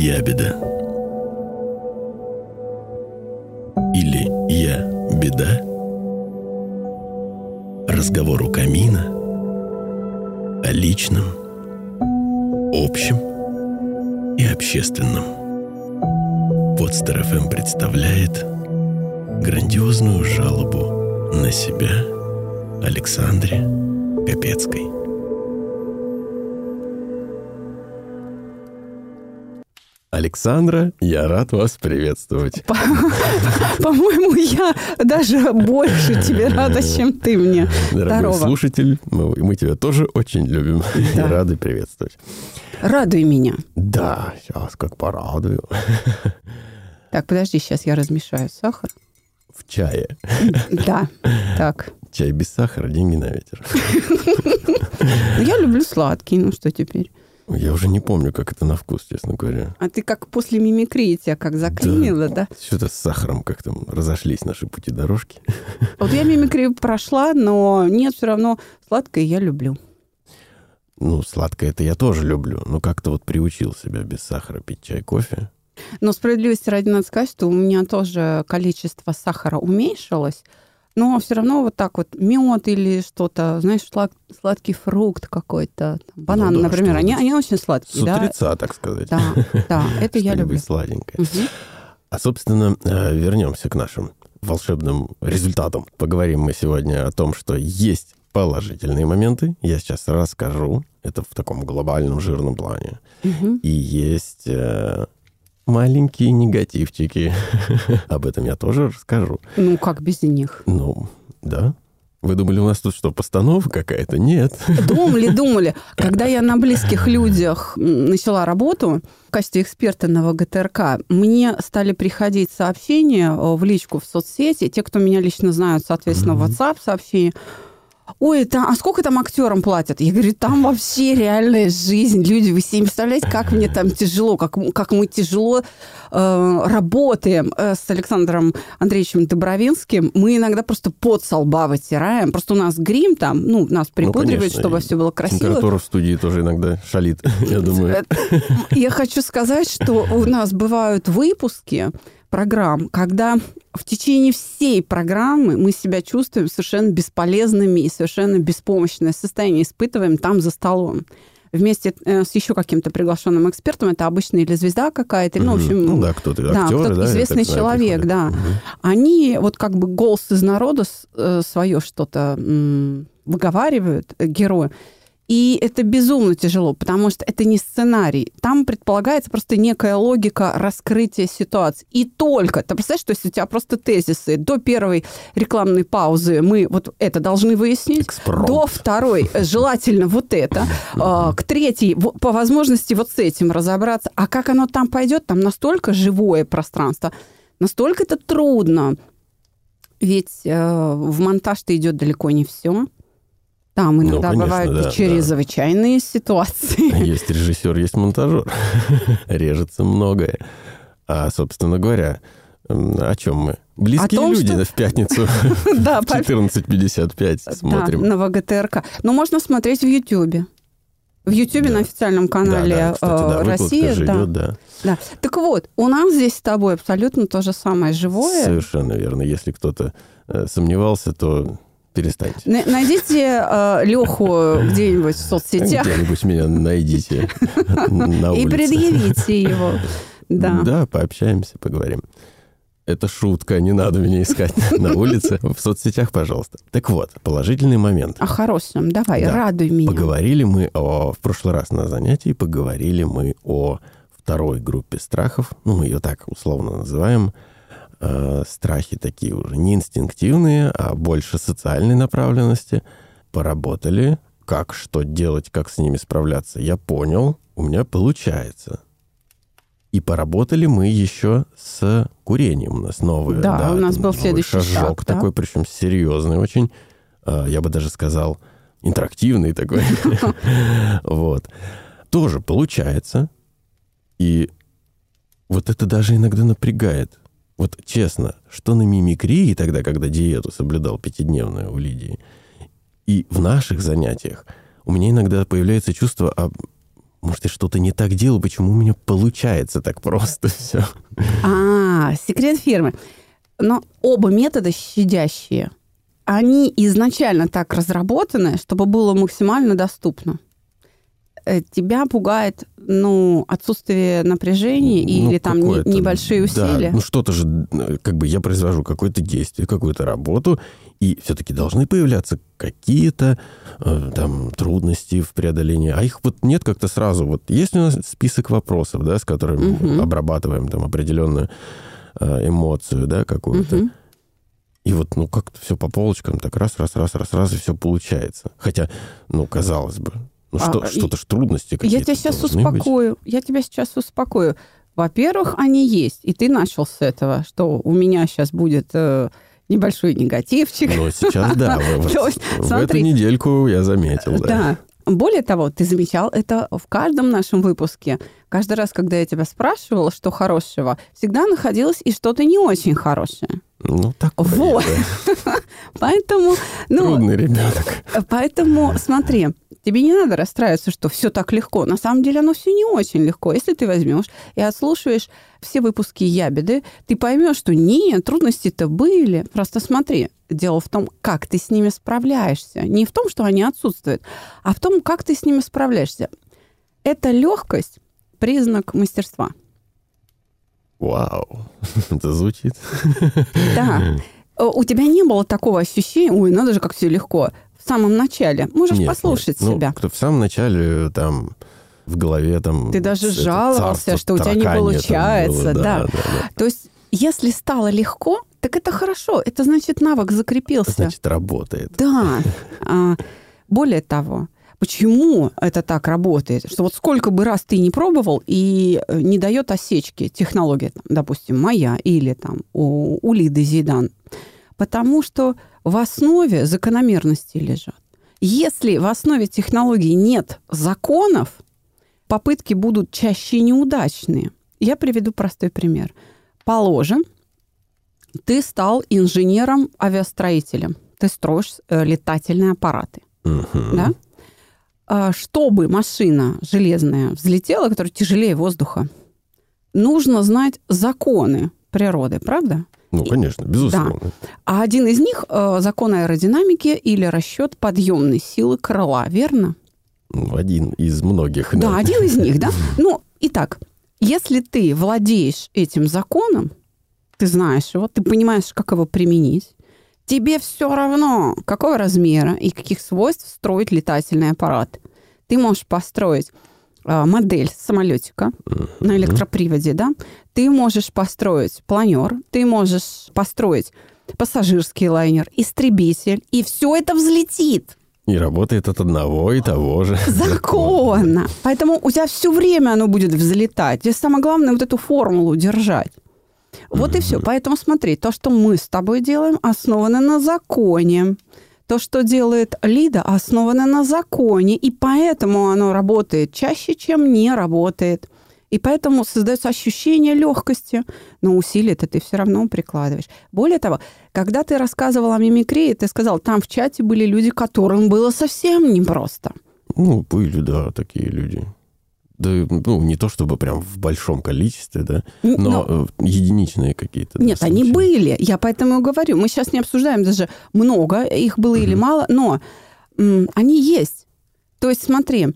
ябеда. Или я беда. Разговор у камина о личном, общем и общественном. Подстер ФМ представляет грандиозную жалобу на себя Александре Капецкой. Александра, я рад вас приветствовать. По-моему, я даже больше тебе рада, чем ты мне. Дорогой слушатель, мы, тебя тоже очень любим и рады приветствовать. Радуй меня. Да, сейчас как порадую. Так, подожди, сейчас я размешаю сахар. В чае. Да, так. Чай без сахара, деньги на ветер. Ну, Я люблю сладкий, ну что теперь? Я уже не помню, как это на вкус, честно говоря. А ты как после мимикрии тебя как заклинило, да? Что-то с сахаром как-то разошлись наши пути дорожки. Вот я мимикрию прошла, но нет, все равно сладкое я люблю. Ну, сладкое это я тоже люблю, но как-то вот приучил себя без сахара пить чай, кофе. Но справедливости ради надо сказать, что у меня тоже количество сахара уменьшилось, но все равно вот так вот мед или что-то, знаешь, слад- сладкий фрукт какой-то, банан, да, например, они, они очень С сладкие, да? утреца, так сказать. Да, да, это я люблю. сладенькое. А, собственно, э, вернемся к нашим волшебным результатам. Поговорим мы сегодня о том, что есть положительные моменты. Я сейчас расскажу. Это в таком глобальном жирном плане. И есть э, маленькие негативчики. Об этом я тоже расскажу. Ну, как без них? Ну, да. Вы думали, у нас тут что, постановка какая-то? Нет. Думали, думали. Когда я на близких людях начала работу в качестве эксперта на ВГТРК, мне стали приходить сообщения э, в личку в соцсети. Те, кто меня лично знают, соответственно, в WhatsApp сообщения. Ой, та- а сколько там актерам платят? Я говорю, там вообще реальная жизнь. Люди, вы себе не представляете, как мне там тяжело, как, как мы тяжело э, работаем э, с Александром Андреевичем Добровинским. Мы иногда просто под со лба вытираем. Просто у нас грим там, ну, нас припудривает, конечно, чтобы все было красиво. Температура в студии тоже иногда шалит, я думаю. Я хочу сказать, что у нас бывают выпуски программ, когда в течение всей программы мы себя чувствуем совершенно бесполезными и совершенно беспомощное состояние испытываем там за столом. Вместе э, с еще каким-то приглашенным экспертом, это обычно или звезда какая-то, или, ну, в общем, Ну да, кто-то, да, актеры, кто-то да, известный так человек, да. Мгм. Они вот как бы голос из народа свое что-то выговаривают э, герою. И это безумно тяжело, потому что это не сценарий. Там предполагается просто некая логика раскрытия ситуации. И только, ты представляешь, что если у тебя просто тезисы до первой рекламной паузы мы вот это должны выяснить, Экспромт. до второй э, желательно вот это, а, к третьей по возможности вот с этим разобраться. А как оно там пойдет, там настолько живое пространство, настолько это трудно. Ведь э, в монтаж-то идет далеко не все. Там Ну, иногда конечно, бывают да, чрезвычайные ситуации. Есть режиссер, есть монтажер. Режется многое. А, собственно говоря, о чем мы? Близкие том, люди что- в пятницу Да, в по- 14.55 да, смотрим. на ВГТРК. Но можно смотреть в Ютьюбе. В Ютьюбе Да. на официальном Да, канале да, кстати, да, э, Россия. же да. идет, да. Да. Так вот, у нас здесь с тобой абсолютно то же самое живое. Совершенно верно. Если кто-то э, сомневался, то перестаньте. На- Найдите Леху где-нибудь в соцсетях Где-нибудь меня найдите на и предъявите его. Да. Да, пообщаемся, поговорим. Это шутка, не надо меня искать на улице. В соцсетях, пожалуйста. Так вот, положительный момент. О хорошем. Давай, Да. радуй меня. Поговорили мы о... В прошлый раз на занятии поговорили мы о второй группе страхов. Ну, мы ее так условно называем. Э, страхи такие уже не инстинктивные, а больше социальной направленности. Поработали. Как, что делать, как с ними справляться, я понял. У меня получается. И поработали мы еще с курением. У нас новый. Да, у нас был следующий шажок шаг, да. такой, причем серьезный очень. Э, Я бы даже сказал, интерактивный такой. Вот. Тоже получается. И вот это даже иногда напрягает. Вот честно, что на мимикрии тогда, когда диету соблюдал пятидневную у Лидии, и в наших занятиях у меня иногда появляется чувство, а может, я что-то не так делаю, почему у меня получается так просто все. А, секрет фирмы. Но оба метода щадящие. Они изначально так разработаны, чтобы было максимально доступно. Э, тебя пугает, ну, отсутствие напряжения Ну, или там не- небольшие усилия? Да, ну что-то же, э, как бы я произвожу какое-то действие, какую-то работу, и все-таки должны появляться какие-то э, там трудности в преодолении. А их вот нет как-то сразу. Вот есть у нас список вопросов, да, с которыми мы Мгм. обрабатываем там определенную э, эмоцию, да, какую-то. Мгм. И вот, ну, как-то все по полочкам, так раз, раз, раз, раз, раз, и все получается. Хотя, ну, казалось бы, ну, А, что, и- что-то ж трудности какие-то Я тебя сейчас должны быть. успокою. Я тебя сейчас успокою. Во-первых, они есть. И ты начал с этого, что у меня сейчас будет э, небольшой негативчик. Ну, сейчас, да, в, эту недельку я заметил. Да. Более того, ты замечал это в каждом нашем выпуске. Каждый раз, когда я тебя спрашивала, что хорошего, всегда находилось и что-то не очень хорошее. Ну, такое, Вот. да. Поэтому, ну, Трудный ребенок. Поэтому смотри, тебе не надо расстраиваться, что все так легко. На самом деле оно все не очень легко. Если ты возьмешь и отслушаешь все выпуски ябеды, ты поймешь, что нет, трудности-то были. Просто смотри, дело в том, как ты с ними справляешься. Не в том, что они отсутствуют, а в том, как ты с ними справляешься. Эта легкость признак мастерства. Вау. Это звучит. Да. Э, У тебя не было такого ощущения, ой, надо же, как все легко. В самом начале. Можешь Нет, послушать нет. Ну, себя. кто в самом начале там в голове там... Ты даже это жаловался, что у тебя не получается, было, да. да, да. То есть, если стало легко, так это хорошо. Это значит, навык закрепился. Значит, работает. Да. А, более того, почему это так работает? Что вот сколько бы раз ты не пробовал и э, не дает осечки технология, там, допустим, моя или там у, у Лиды Зидан. Потому что в основе закономерности лежат. Если в основе технологии нет законов, попытки будут чаще неудачные. Я приведу простой пример. Положим, ты стал инженером-авиастроителем. Ты строишь э, летательные аппараты. Мгм. Да? А, Чтобы машина железная взлетела, которая тяжелее воздуха, нужно знать законы природы, правда? Ну, конечно, безусловно. А один из них э, закон аэродинамики или расчет подъемной силы крыла, верно? Ну, Один из многих. Да, один из них, да? Ну, итак, если ты владеешь этим законом, ты знаешь его, ты понимаешь, как его применить, тебе все равно, какого размера и каких свойств строить летательный аппарат. Ты можешь построить а, модель самолетика на электроприводе, да? Ты можешь построить планер, ты можешь построить пассажирский лайнер, истребитель, и все это взлетит. И работает от одного и того же. Законно. Поэтому у тебя все время оно будет взлетать. Здесь самое главное вот эту формулу держать. Вот и все. Поэтому смотри, то, что мы с тобой делаем, основано на законе. То, что делает Лида, основано на законе. И поэтому оно работает чаще, чем не работает. И поэтому создается ощущение легкости, но усилия-то ты все равно прикладываешь. Более того, когда ты рассказывал о мимикрии, ты сказал, там в чате были люди, которым было совсем непросто. Ну, были, да, такие люди. Да, ну, не то чтобы прям в большом количестве, да, Н- но э, единичные какие-то. да, Нет, они случаи. были. Я поэтому и говорю. Мы сейчас не обсуждаем даже много, их было или мало, но они есть. То есть смотри,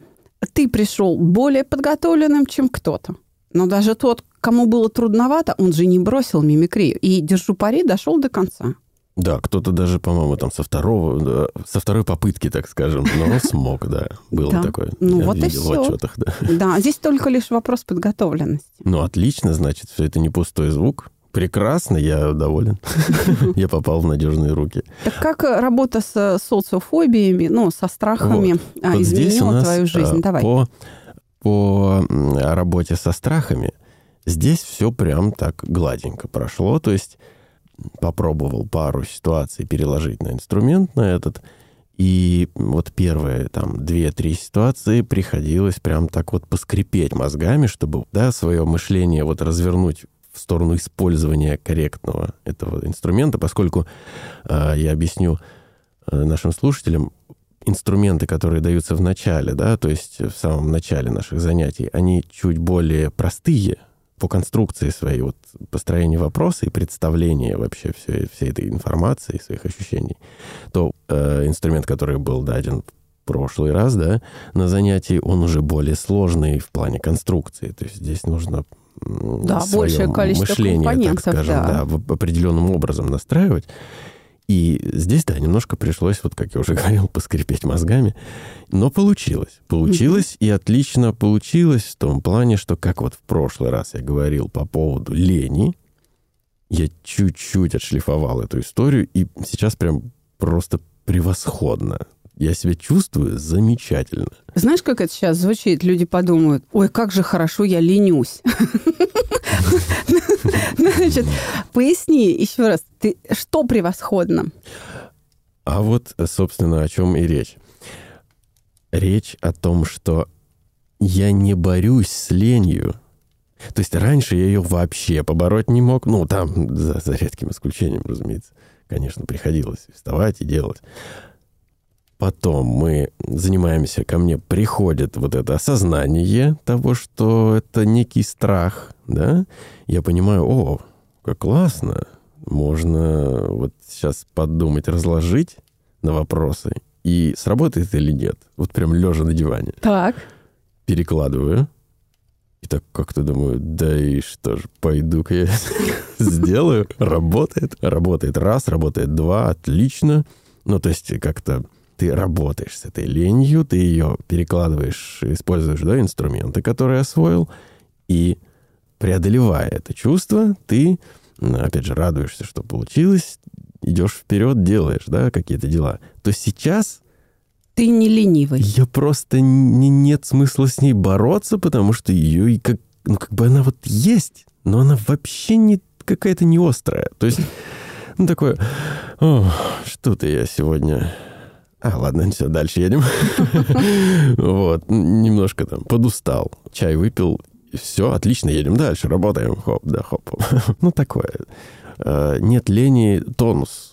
ты пришел более подготовленным, чем кто-то. Но даже тот, кому было трудновато, он же не бросил мимикрию. И, держу пари, дошел до конца. Да, кто-то даже, по-моему, там со второго, со второй попытки, так скажем, но смог, да, было Да. такое. Ну, Я вот и видел в отчетах, да. Да, здесь только лишь вопрос подготовленности. Ну, отлично, значит, все это не пустой звук. Прекрасно, я доволен. Я попал в надежные руки. Так как работа с социофобиями, ну, со страхами а, изменила твою жизнь? а, Давай. По, работе со страхами здесь все прям так гладенько прошло. То есть попробовал пару ситуаций переложить на инструмент на этот. И вот первые там две-три ситуации приходилось прям так вот поскрипеть мозгами, чтобы да, свое мышление вот развернуть в сторону использования корректного этого инструмента, поскольку э, я объясню э, нашим слушателям, инструменты, которые даются в начале, да, то есть в самом начале наших занятий, они чуть более простые по конструкции своей, вот построения вопроса и представления вообще всей, всей этой информации, своих ощущений, то э, инструмент, который был даден в прошлый раз, да, на занятии, он уже более сложный в плане конструкции. То есть здесь нужно да, большее количество мышление, так скажем, да. Да, определенным образом настраивать. И здесь, да, немножко пришлось, вот как я уже говорил, поскрипеть мозгами. Но получилось. Получилось, и отлично получилось в том плане, что, как вот в прошлый раз я говорил по поводу лени, я чуть-чуть отшлифовал эту историю, и сейчас прям просто превосходно. Я себя чувствую замечательно. Знаешь, как это сейчас звучит? Люди подумают, ой, как же хорошо я ленюсь. Значит, поясни еще раз, ты что превосходно? А вот, собственно, о чем и речь. Речь о том, что я не борюсь с ленью. То есть раньше я ее вообще побороть не мог. Ну, там, за, за редким исключением, разумеется. Конечно, приходилось вставать и делать. Потом мы занимаемся, ко мне приходит вот это осознание того, что это некий страх, да, я понимаю, о, как классно, можно вот сейчас подумать, разложить на вопросы, и сработает или нет. Вот прям лежа на диване. Так. Перекладываю. И так как-то думаю, да и что ж, пойду-ка я сделаю. Работает. Работает раз, работает два, отлично. Ну, то есть как-то ты работаешь с этой ленью, ты ее перекладываешь, используешь, да, инструменты, которые освоил, и преодолевая это чувство, ты, опять же, радуешься, что получилось, идешь вперед, делаешь, да, какие-то дела. То сейчас ты не ленивый. Я просто не, нет смысла с ней бороться, потому что ее как, ну, как бы она вот есть, но она вообще не какая-то не острая. То есть, ну, такое, что-то я сегодня а, ладно, все, дальше едем. Вот, немножко там подустал. Чай выпил, все, отлично, едем дальше, работаем. Хоп, да, хоп. Ну, такое. Э, нет лени, тонус.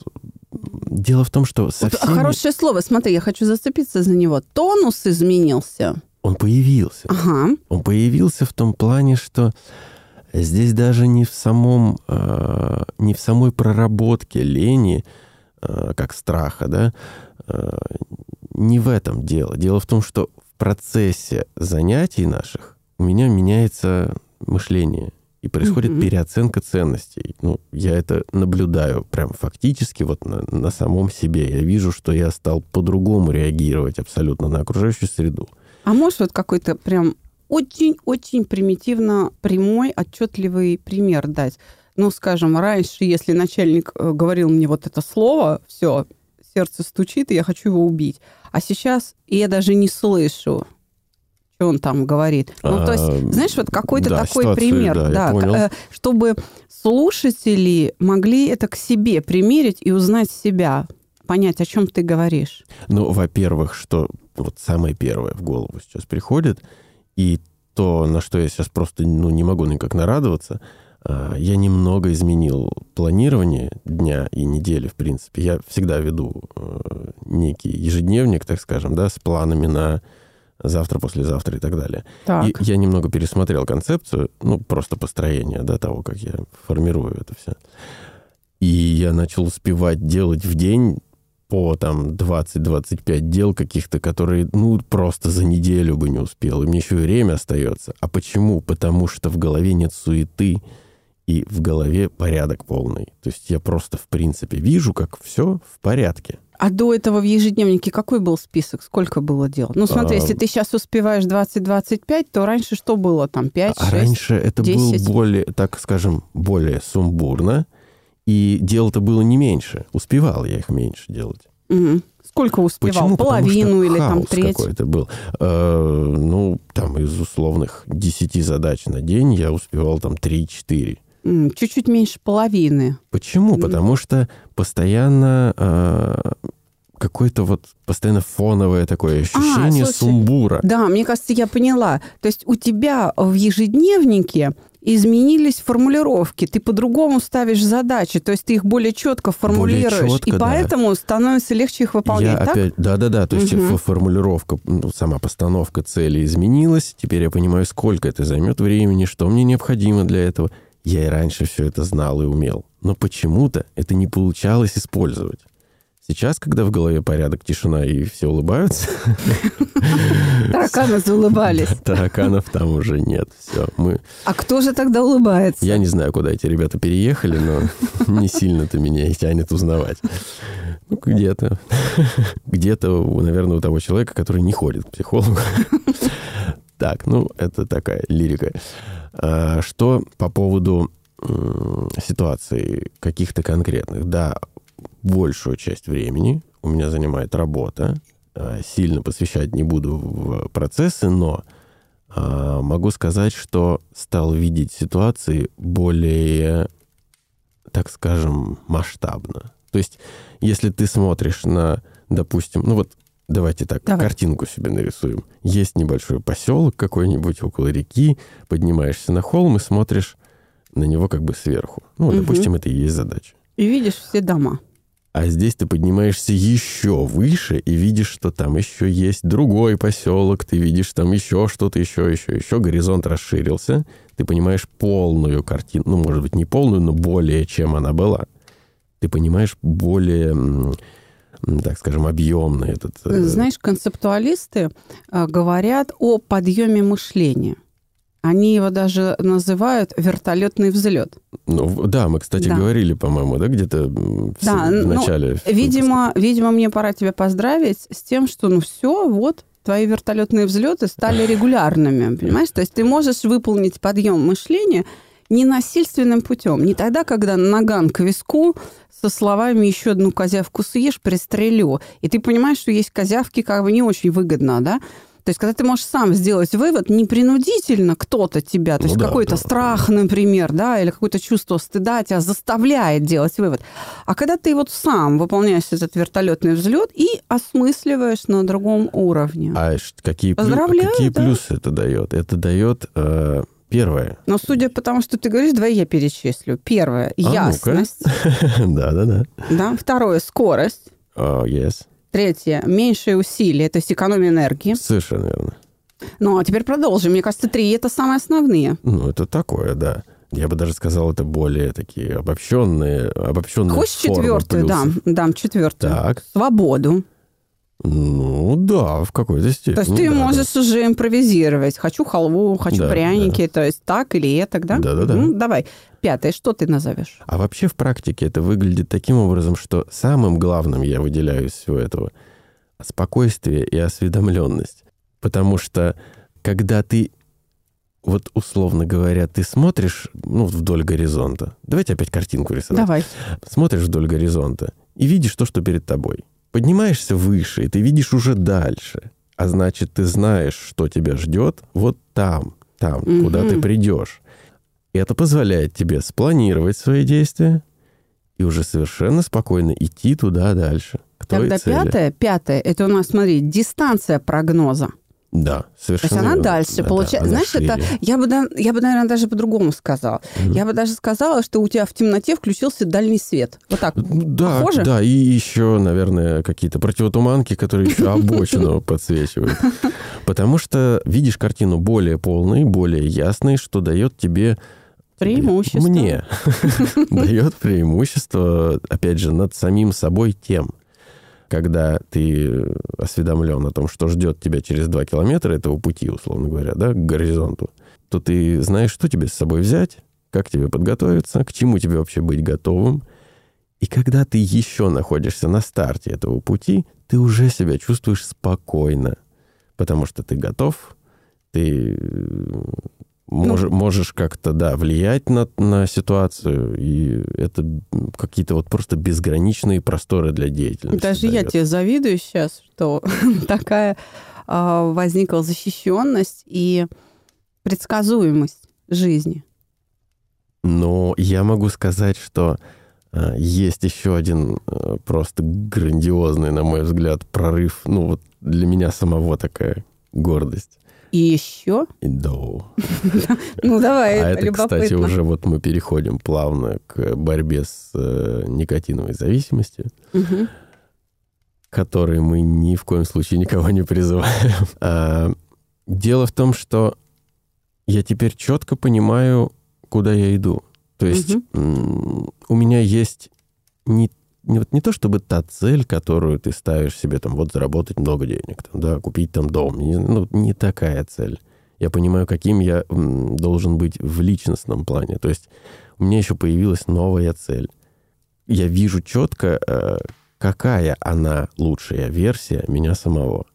Дело в том, что совсем... Вот хорошее слово, смотри, я хочу зацепиться за него. Тонус изменился. Он появился. Ага. Он появился в том плане, что здесь даже не в самом, э, не в самой проработке лени, как страха, да, Э, не в этом дело. Дело в том, что в процессе занятий наших у меня меняется мышление и происходит mm-hmm. переоценка ценностей. Ну, я это наблюдаю прям фактически вот на, на самом себе. Я вижу, что я стал по-другому реагировать абсолютно на окружающую среду. А можешь вот какой-то прям очень-очень примитивно прямой, отчетливый пример дать? Ну, скажем, раньше, если начальник э, говорил мне вот это слово, все, сердце стучит, и я хочу его убить. А сейчас я даже не слышу, что он там говорит. Ну, то есть, а, знаешь, вот какой-то да, такой ситуацию, пример, да, да э, чтобы слушатели могли это к себе примерить и узнать себя, понять, о чем ты говоришь. Ну, во-первых, что вот самое первое в голову сейчас приходит, и то, на что я сейчас просто ну, не могу никак нарадоваться – я немного изменил планирование дня и недели, в принципе. Я всегда веду э, некий ежедневник, так скажем, да, с планами на завтра, послезавтра и так далее. Так. И я немного пересмотрел концепцию, ну, просто построение, да, того, как я формирую это все. И я начал успевать делать в день по там 20-25 дел каких-то, которые, ну, просто за неделю бы не успел. И мне еще и время остается. А почему? Потому что в голове нет суеты, и в голове порядок полный. То есть я просто, в принципе, вижу, как все в порядке. А до этого в ежедневнике какой был список? Сколько было дел? Ну, смотри, а... если ты сейчас успеваешь 20-25, то раньше что было там? 5, а 6, раньше это 10? было более, так скажем, более сумбурно, и дел-то было не меньше. Успевал я их меньше делать. Угу. Сколько успевал? Почему? Половину или там треть? какой-то был. Э, ну, там из условных 10 задач на день я успевал там 3-4. Чуть-чуть меньше половины. Почему? Потому что постоянно э, какое-то вот постоянно фоновое такое ощущение А, слушай, сумбура. Да, мне кажется, я поняла. То есть у тебя в ежедневнике изменились формулировки, ты по-другому ставишь задачи, то есть ты их более четко формулируешь, четко, и да. поэтому становится легче их выполнять, Я так? опять, да-да-да, то есть фо- формулировка, ну, сама постановка цели изменилась. Теперь я понимаю, сколько это займет времени, что мне необходимо для этого. Я и раньше все это знал и умел. Но почему-то это не получалось использовать. Сейчас, когда в голове порядок, тишина и все улыбаются, Тараканы заулыбались. тараканов там уже нет. Все, мы... А кто же тогда улыбается? Я не знаю, куда эти ребята переехали, но не сильно-то меня и тянет узнавать. Ну, где-то. Где-то, наверное, у того человека, который не ходит к психологу. Так, ну, это такая лирика. А, Что по поводу м, ситуаций каких-то конкретных? Да, большую часть времени у меня занимает работа. А, Сильно посвящать не буду в процессы, но а, могу сказать, что стал видеть ситуации более, так скажем, масштабно. То есть, если ты смотришь на, допустим, ну вот давайте так, Давай. картинку себе нарисуем. Есть небольшой поселок какой-нибудь около реки, поднимаешься на холм и смотришь на него как бы сверху. Ну, Мгм. допустим, это и есть задача. И видишь все дома. А здесь ты поднимаешься еще выше и видишь, что там еще есть другой поселок, ты видишь там еще что-то, еще, еще, еще. Горизонт расширился. Ты понимаешь полную картину, ну, может быть, не полную, но более, чем она была. Ты понимаешь более, так скажем, объемный этот... э, Знаешь, концептуалисты э, говорят о подъеме мышления. Они его даже называют вертолетный взлет. ну, да, мы, кстати, Да. говорили, по-моему, да, где-то в, Да, в ну, начале. выпуска. Видимо, видимо, мне пора тебя поздравить с тем, что ну все, вот твои вертолетные взлеты стали регулярными, понимаешь? То есть ты можешь выполнить подъем мышления ненасильственным путем, не тогда, когда наган к виску со словами «еще одну козявку съешь, пристрелю». И ты понимаешь, что есть козявки как бы не очень выгодно, да? То есть, когда ты можешь сам сделать вывод, не принудительно кто-то тебя, то Ну есть да, какой-то да. страх, например, да, или какое-то чувство стыда тебя заставляет делать вывод. А когда ты вот сам выполняешь этот вертолетный взлет и осмысливаешь на другом уровне. А какие, плю- какие да. плюсы это дает? Это дает, э, первое, Но судя по тому, что ты говоришь, давай я перечислю. Первое А ясность. да-да-да, Да. Второе скорость. А, yes. Третье меньшее усилие, то есть экономия энергии. Совершенно верно. Ну, а теперь продолжим. Мне кажется, три это самые основные. Ну, это такое, да. Я бы даже сказал, это более такие обобщенные, обобщенные Хочешь четвертую? Дам, дам четвертую. Так. Свободу. Ну, да, в какой-то степени. То есть ты да, можешь уже импровизировать. Хочу халву, хочу Да, пряники, то есть так или это, да? Да-да-да. Ну, давай. Пятое, что ты назовешь? А вообще в практике это выглядит таким образом, что самым главным я выделяю из всего этого спокойствие и осведомленность. Потому что когда ты, вот условно говоря, ты смотришь ну, вдоль горизонта. Давайте опять картинку рисовать. Давай. Смотришь вдоль горизонта и видишь то, что перед тобой. Поднимаешься выше, и ты видишь уже дальше. А значит, ты знаешь, что тебя ждет вот там, там, Мгм. куда ты придешь. Это позволяет тебе спланировать свои действия и уже совершенно спокойно идти туда дальше, к Тогда цели. пятое, пятое, это у нас, смотри, дистанция прогноза. Да, То совершенно есть она верно. дальше Да, да, получается. Знаешь, это я бы, я бы, наверное, даже по-другому сказала. Мгм. Я бы даже сказала, что у тебя в темноте включился дальний свет. Вот так. Да, Похоже? да, и еще, наверное, какие-то противотуманки, которые еще обочину подсвечивают. Потому что видишь картину более полной, более ясной, что дает тебе... Преимущество. Мне дает преимущество, опять же, над самим собой тем, когда ты осведомлен о том, что ждет тебя через два километра этого пути, условно говоря, да, к горизонту, то ты знаешь, что тебе с собой взять, как тебе подготовиться, к чему тебе вообще быть готовым. И когда ты еще находишься на старте этого пути, ты уже себя чувствуешь спокойно, потому что ты готов, ты э, мож- можешь как-то, да, влиять на, на ситуацию, и это какие-то вот просто безграничные просторы для деятельности. Даже я даёт. тебе завидую сейчас, что такая а, возникла защищенность и предсказуемость жизни. Но я могу сказать, что А, Есть еще один э, просто грандиозный, на мой взгляд, прорыв. Ну, вот для меня самого такая гордость. И еще? Да. Ну, давай, А это, кстати, уже вот мы переходим плавно к борьбе с э, никотиновой зависимостью, Мгм. к которой мы ни в коем случае никого не призываем. А, Дело в том, что я теперь четко понимаю, куда я иду. То есть у меня есть не, вот не то чтобы та цель, которую ты ставишь себе, там, вот заработать много денег, там, да, купить там дом. Не, ну, не такая цель. Я понимаю, каким я должен быть в личностном плане. То есть у меня еще появилась новая цель. Я вижу четко, э, какая она лучшая версия меня самого.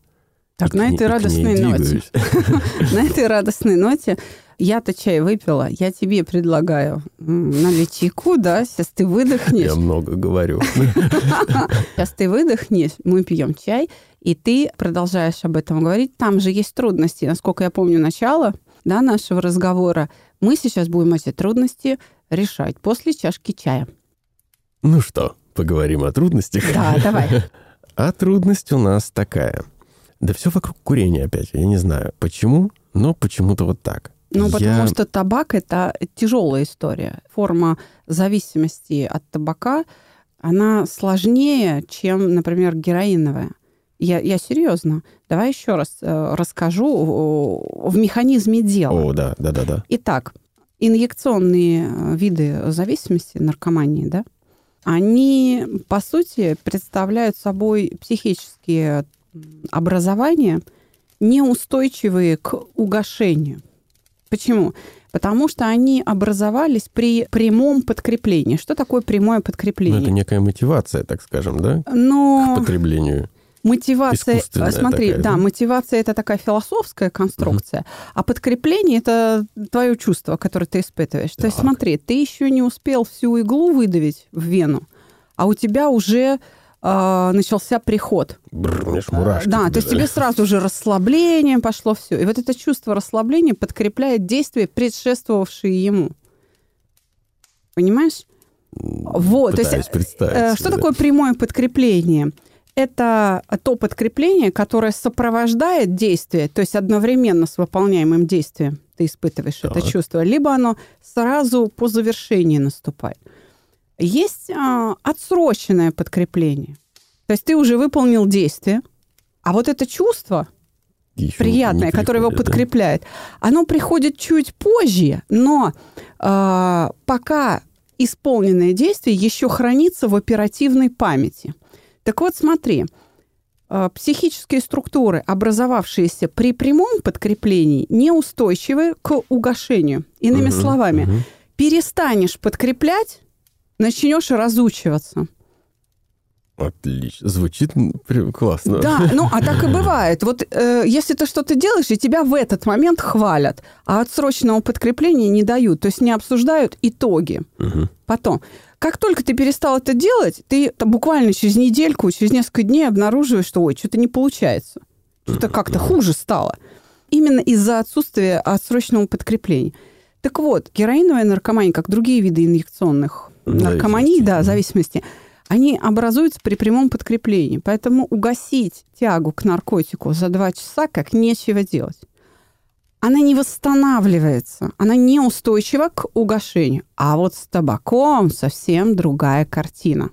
Так, И на этой радостной ноте. На этой радостной ноте я-то чай выпила, я тебе предлагаю налить чайку, да, сейчас ты выдохнешь. Я много говорю. Сейчас ты выдохнешь, мы пьем чай, и ты продолжаешь об этом говорить. Там же есть трудности. Насколько я помню начало да, нашего разговора, мы сейчас будем эти трудности решать после чашки чая. Ну что, поговорим о трудностях? Да, давай. А трудность у нас такая. Да все вокруг курения опять. Я не знаю, почему, но почему-то вот так. Ну, потому Я- что табак – это тяжелая история. Форма зависимости от табака, она сложнее, чем, например, героиновая. Я, я серьезно. Давай еще раз э, расскажу о- в механизме дела. О, да, да, да, да. Итак, инъекционные э, виды зависимости, наркомании, да, они, по сути, представляют собой психические образования, неустойчивые к угошению. Почему? Потому что они образовались при прямом подкреплении. Что такое прямое Ну, подкрепление? это некая мотивация, так скажем, да, к Но потреблению. Мотивация, смотри, такая, да, да? мотивация это такая философская конструкция, а подкрепление это твое чувство, которое ты испытываешь. То есть Так. смотри, ты еще не успел всю иглу выдавить в вену, а у тебя уже а, начался приход. Бррр, ж мурашки да, то есть тебе сразу же расслабление пошло все. И вот это чувство расслабления подкрепляет действия, предшествовавшие ему. Понимаешь? Вот, то есть, Пытаюсь представить. Э, Что да. такое прямое подкрепление? Это то подкрепление, которое сопровождает действие, то есть одновременно с выполняемым действием ты испытываешь это Так. чувство, либо оно сразу по завершении наступает. Есть а, отсроченное подкрепление. То есть ты уже выполнил действие, а вот это чувство Ещё приятное, которое его приходит, да? подкрепляет, оно приходит чуть позже, но а, пока исполненное действие еще хранится в оперативной памяти. Так вот, смотри, а, психические структуры, образовавшиеся при прямом подкреплении, неустойчивы к угошению. Иными Мгм, словами, мгм. перестанешь подкреплять, начнешь разучиваться. Отлично. Звучит м, при- классно. Да, ну а так и бывает. Вот э, если ты что-то делаешь, и тебя в этот момент хвалят, а отсроченного подкрепления не дают, то есть не обсуждают итоги. Мгм. Потом, как только ты перестал это делать, ты там буквально через недельку, через несколько дней обнаруживаешь, что ой, что-то не получается, что-то как-то хуже стало. Именно из-за отсутствия отсроченного подкрепления. Так вот, героиновая наркомания, как другие виды инъекционных наркоманий, да, зависимости, они образуются при прямом подкреплении. Поэтому угасить тягу к наркотику за два часа как нечего делать. Она не восстанавливается, она неустойчива к угошению. А вот с табаком совсем другая картина.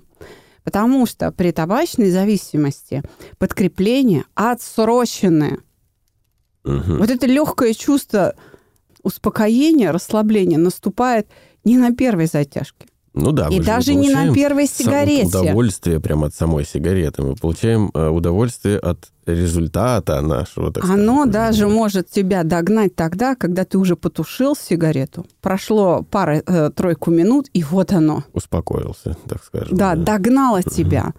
Потому что при табачной зависимости подкрепление отсроченное. Мгм. Вот это легкое чувство успокоения, расслабления наступает не на первой затяжке. Ну да, И даже не на первой сигарете. Удовольствие прямо от самой сигареты. Мы получаем э, удовольствие от результата нашего, так Оно скажем, даже может тебя догнать тогда, когда ты уже потушил сигарету. Прошло пара-тройку минут, и вот оно. Успокоился, так скажем. Да, догнало тебя.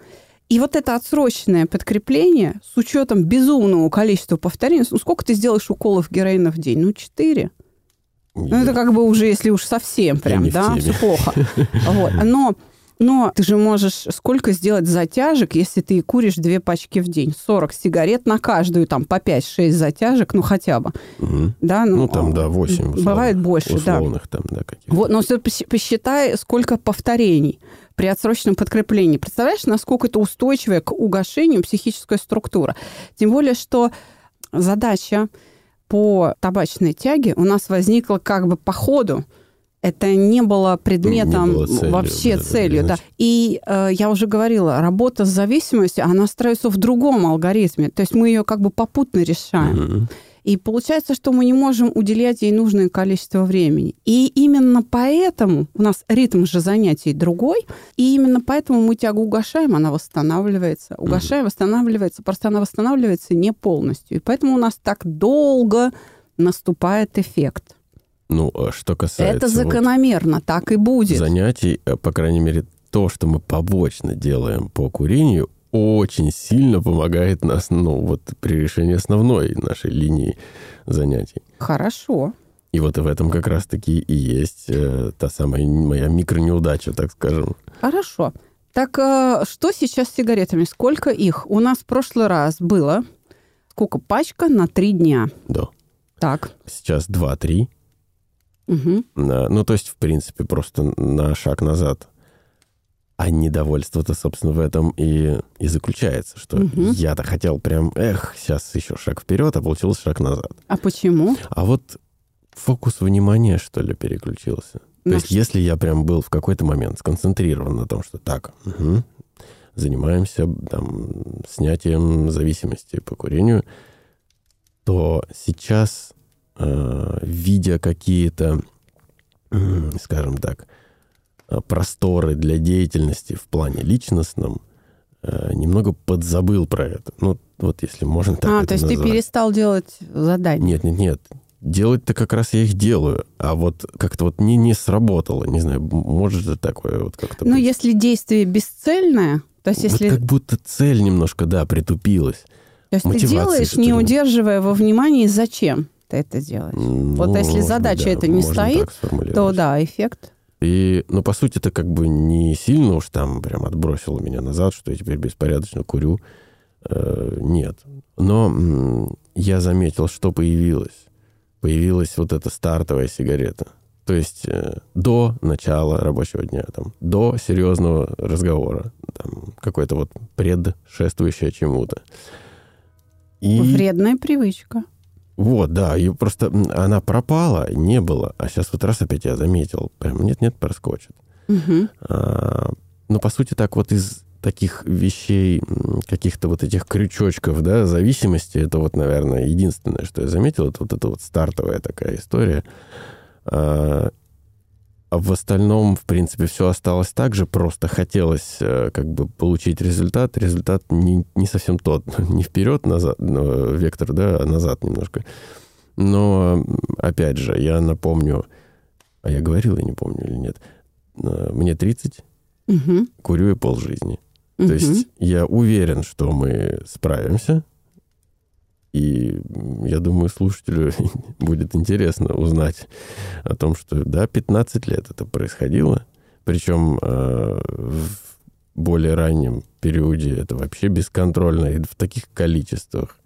И вот это отсроченное подкрепление с учетом безумного количества повторений. Ну, сколько ты сделаешь уколов героина в день? Ну, четыре. Ну, это как бы уже, если уж совсем прям, да, все плохо. Вот. Но Но ты же можешь сколько сделать затяжек, если ты куришь две пачки в день? 40 сигарет на каждую, там, по 5-6 затяжек, ну, хотя бы. Мгм. Да, ну, Ну, там, да, 8 условных, Бывает больше, да. условных там, да, каких-то. Вот, но пос- посчитай, сколько повторений при отсроченном подкреплении. Представляешь, насколько это устойчивая к угошению психическая структура? Тем более, что задача по табачной тяге у нас возникла как бы по ходу. Это не было предметом Не было целью, вообще да, целью. Да. И э, я уже говорила, работа с зависимостью, она строится в другом алгоритме. То есть мы ее как бы попутно решаем. Мгм. И получается, что мы не можем уделять ей нужное количество времени. И именно поэтому у нас ритм же занятий другой, и именно поэтому мы тягу угошаем, она восстанавливается. Угошаем, восстанавливается, просто она восстанавливается не полностью. И поэтому у нас так долго наступает эффект. Ну, а что касается Это вот закономерно, так и будет. занятий, э, по крайней мере, то, что мы побочно делаем по курению, очень сильно помогает нас, ну, вот при решении основной нашей линии занятий. Хорошо. И вот в этом как раз-таки и есть э, та самая моя микронеудача, так скажем. Хорошо. Так э, что сейчас с сигаретами? Сколько их? У нас в прошлый раз было сколько пачка на три дня. Да. Так. Сейчас 2-3. Мгм. На- Ну, то есть, в принципе, просто на шаг назад. А недовольство-то, собственно, в этом и, и заключается, что Мгм. я-то хотел прям, эх, сейчас еще шаг вперед, а получился шаг назад. А почему? А вот фокус внимания, что ли, переключился. То есть, если я прям был в какой-то момент сконцентрирован на том, что так, мгм, занимаемся там снятием зависимости по курению, то сейчас, э, видя какие-то, скажем так, просторы для деятельности в плане личностном, э, немного подзабыл про это. Ну, вот если можно так а, это то есть ты назвать. перестал делать задания. Нет, нет, нет. Делать-то как раз я их делаю, а вот как-то вот не, не сработало. Не знаю, может же такое вот как-то Ну, быть. если действие бесцельное, то есть Вот если как будто цель немножко, да, притупилась. то есть ты мотивации, делаешь, не удерживая во внимании, зачем ты это делаешь. Вот если задача эта не стоит, То да, эффект. И, ну, по сути, это как бы не сильно уж там прям отбросило меня назад, что я теперь беспорядочно курю. Э, нет. Но я заметил, что появилось. Появилась вот эта стартовая сигарета. То есть э, до начала рабочего дня, там, до серьезного разговора, там, какое-то вот предшествующее чему-то. И... Вредная привычка. Вот, да, ее просто она пропала, не было, а сейчас вот раз опять я заметил, прям нет-нет, проскочит. Мгм. А, ну, по сути, так вот из таких вещей, каких-то вот этих крючочков, да, зависимости, это вот, наверное, единственное, что я заметил, это вот эта вот стартовая такая история. А, а в остальном, в принципе, все осталось так же, просто хотелось э, как бы получить результат. Результат не, не совсем тот, не вперед, назад, но вектор, да, а назад немножко. Но, опять же, я напомню, а я говорил, я не помню или нет, э, мне 30, Мгм. курю и полжизни. Мгм. То есть я уверен, что мы справимся. И я думаю, слушателю будет интересно узнать о том, что да, 15 лет это происходило. Причем э, в более раннем периоде это вообще бесконтрольно и в таких количествах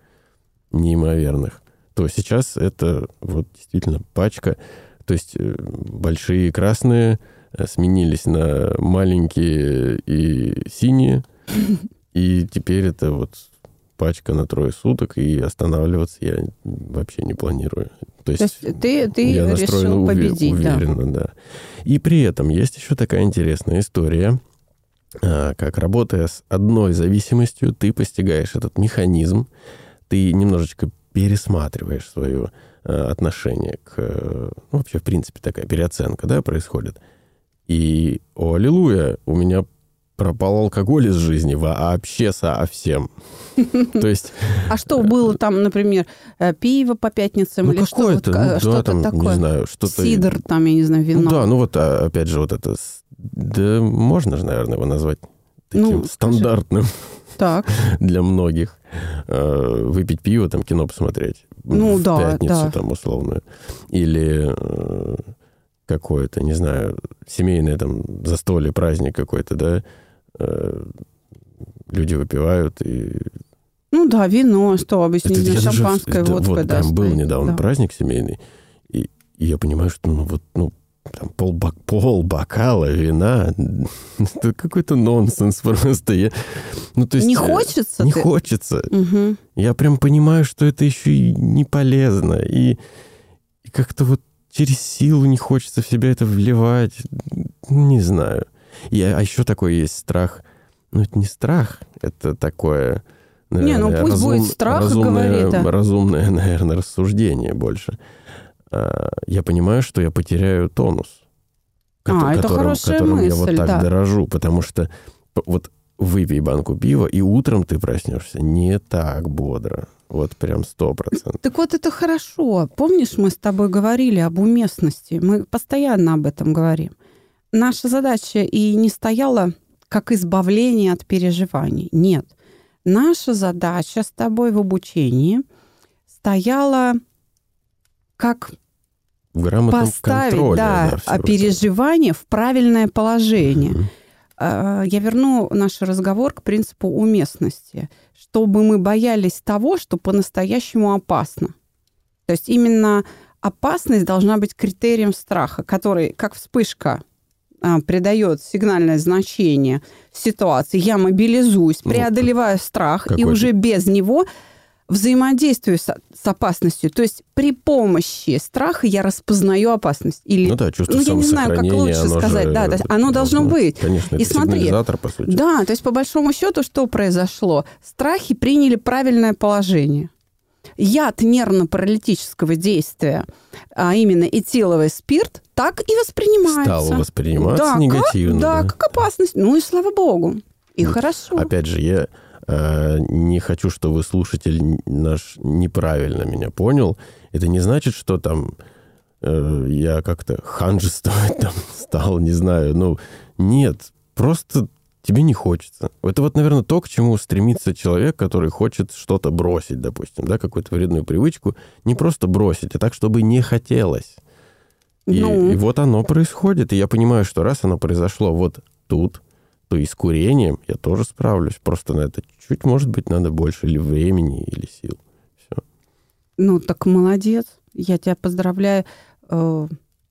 неимоверных. То сейчас это вот действительно пачка. То есть э, большие красные э, сменились на маленькие и синие. И теперь это вот пачка на трое суток, и останавливаться я вообще не планирую. То То есть, есть ты, ты я решил победить, да. уверенно, да. И при этом есть еще такая интересная история, а, как работая с одной зависимостью, ты постигаешь этот механизм, ты немножечко пересматриваешь свое а, отношение к... э, ну, вообще, в принципе, такая переоценка, да, происходит. И, о, аллилуйя, у меня пропал алкоголь из жизни вообще совсем. То есть, А что было там, например, э, пиво по пятницам ну, или что? какое-то, Вот, ну, э, да, там, такое? не знаю, что-то... Сидр там, я не знаю, вино. Ну да, ну вот, а, опять же, вот это... Да, можно же, наверное, его назвать таким Ну, стандартным Так, для многих. Э, Выпить пиво, там, кино посмотреть. Ну в да, пятницу, да. там, условную. Или э, какое-то, не знаю, семейное там застолье, праздник какой-то, да, э, люди выпивают и... Ну да, вино, что обычно, Это даже- шампанское, да, водка, вот да. там был недавно да. праздник семейный, и, и я понимаю, что ну вот, ну, там пол, пол бокала вина, это какой-то нонсенс просто. Я, ну, то есть, Не э, хочется Не ты? хочется. Мгм. Я прям понимаю, что это еще и не полезно. И, и как-то вот через силу не хочется в себя это вливать. Не знаю. И, а еще такой есть страх. Ну, это не страх, это такое... Не, ну пусть будет страх, разумное, говори, да. разумное, наверное, рассуждение больше. А, Я понимаю, что я потеряю тонус. А, это хорошая которым я вот мысль, так да. дорожу, потому что вот выпей банку пива, и утром ты проснешься не так бодро. Вот прям сто процентов. Так вот это хорошо. Помнишь, мы с тобой говорили об уместности? Мы постоянно об этом говорим. Наша задача и не стояла как избавление от переживаний. Нет. Наша задача с тобой в обучении стояла как В грамотном поставить контроле. да, всего а переживание в правильное положение. А, Я верну наш разговор к принципу уместности, чтобы мы боялись того, что по-настоящему опасно. То есть именно опасность должна быть критерием страха, который, как вспышка, придает сигнальное значение ситуации. Я мобилизуюсь, Ну, преодолеваю страх, и какой-то- уже без него взаимодействую с, с опасностью. То есть при помощи страха я распознаю опасность. Или Ну да, чувство ну, я не знаю, как лучше оно сказать. же Да, то есть оно должно быть. Конечно, И это смотри, по сути. Да, то есть по большому счету что произошло? Страхи приняли правильное положение. Яд нервно-паралитического действия, а именно этиловый спирт, так и воспринимается. Стало восприниматься Да, как- негативно. да, да. как опасность. Ну и слава богу. И Ну, хорошо. Опять же, я э, не хочу, чтобы слушатель наш неправильно меня понял. Это не значит, что там э, я как-то ханжествовать там стал, не знаю. Ну, нет, просто тебе не хочется. Это вот, наверное, то, к чему стремится человек, который хочет что-то бросить, допустим, да, какую-то вредную привычку. Не просто бросить, а так, чтобы не хотелось. И, Ну. и вот оно происходит. И я понимаю, что раз оно произошло вот тут, то и с курением я тоже справлюсь. Просто на это чуть, может быть, надо больше или времени, или сил. Все. Ну, так молодец. Я тебя поздравляю.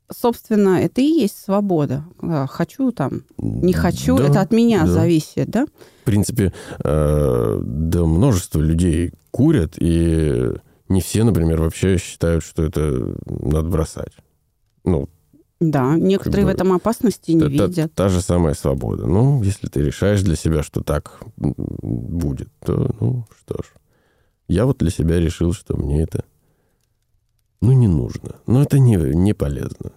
Э, Собственно, это и есть свобода. А, Хочу там, не хочу, Да, это от меня да. зависит, да? В принципе, э, да, множество людей курят, и не все, например, вообще считают, что это надо бросать. Ну, Да, некоторые бы в этом опасности не та, та- видят. та же самая свобода. Ну, если ты решаешь для себя, что так будет, то, ну, что ж. Я вот для себя решил, что мне это, ну, не нужно. Но это не, не полезно.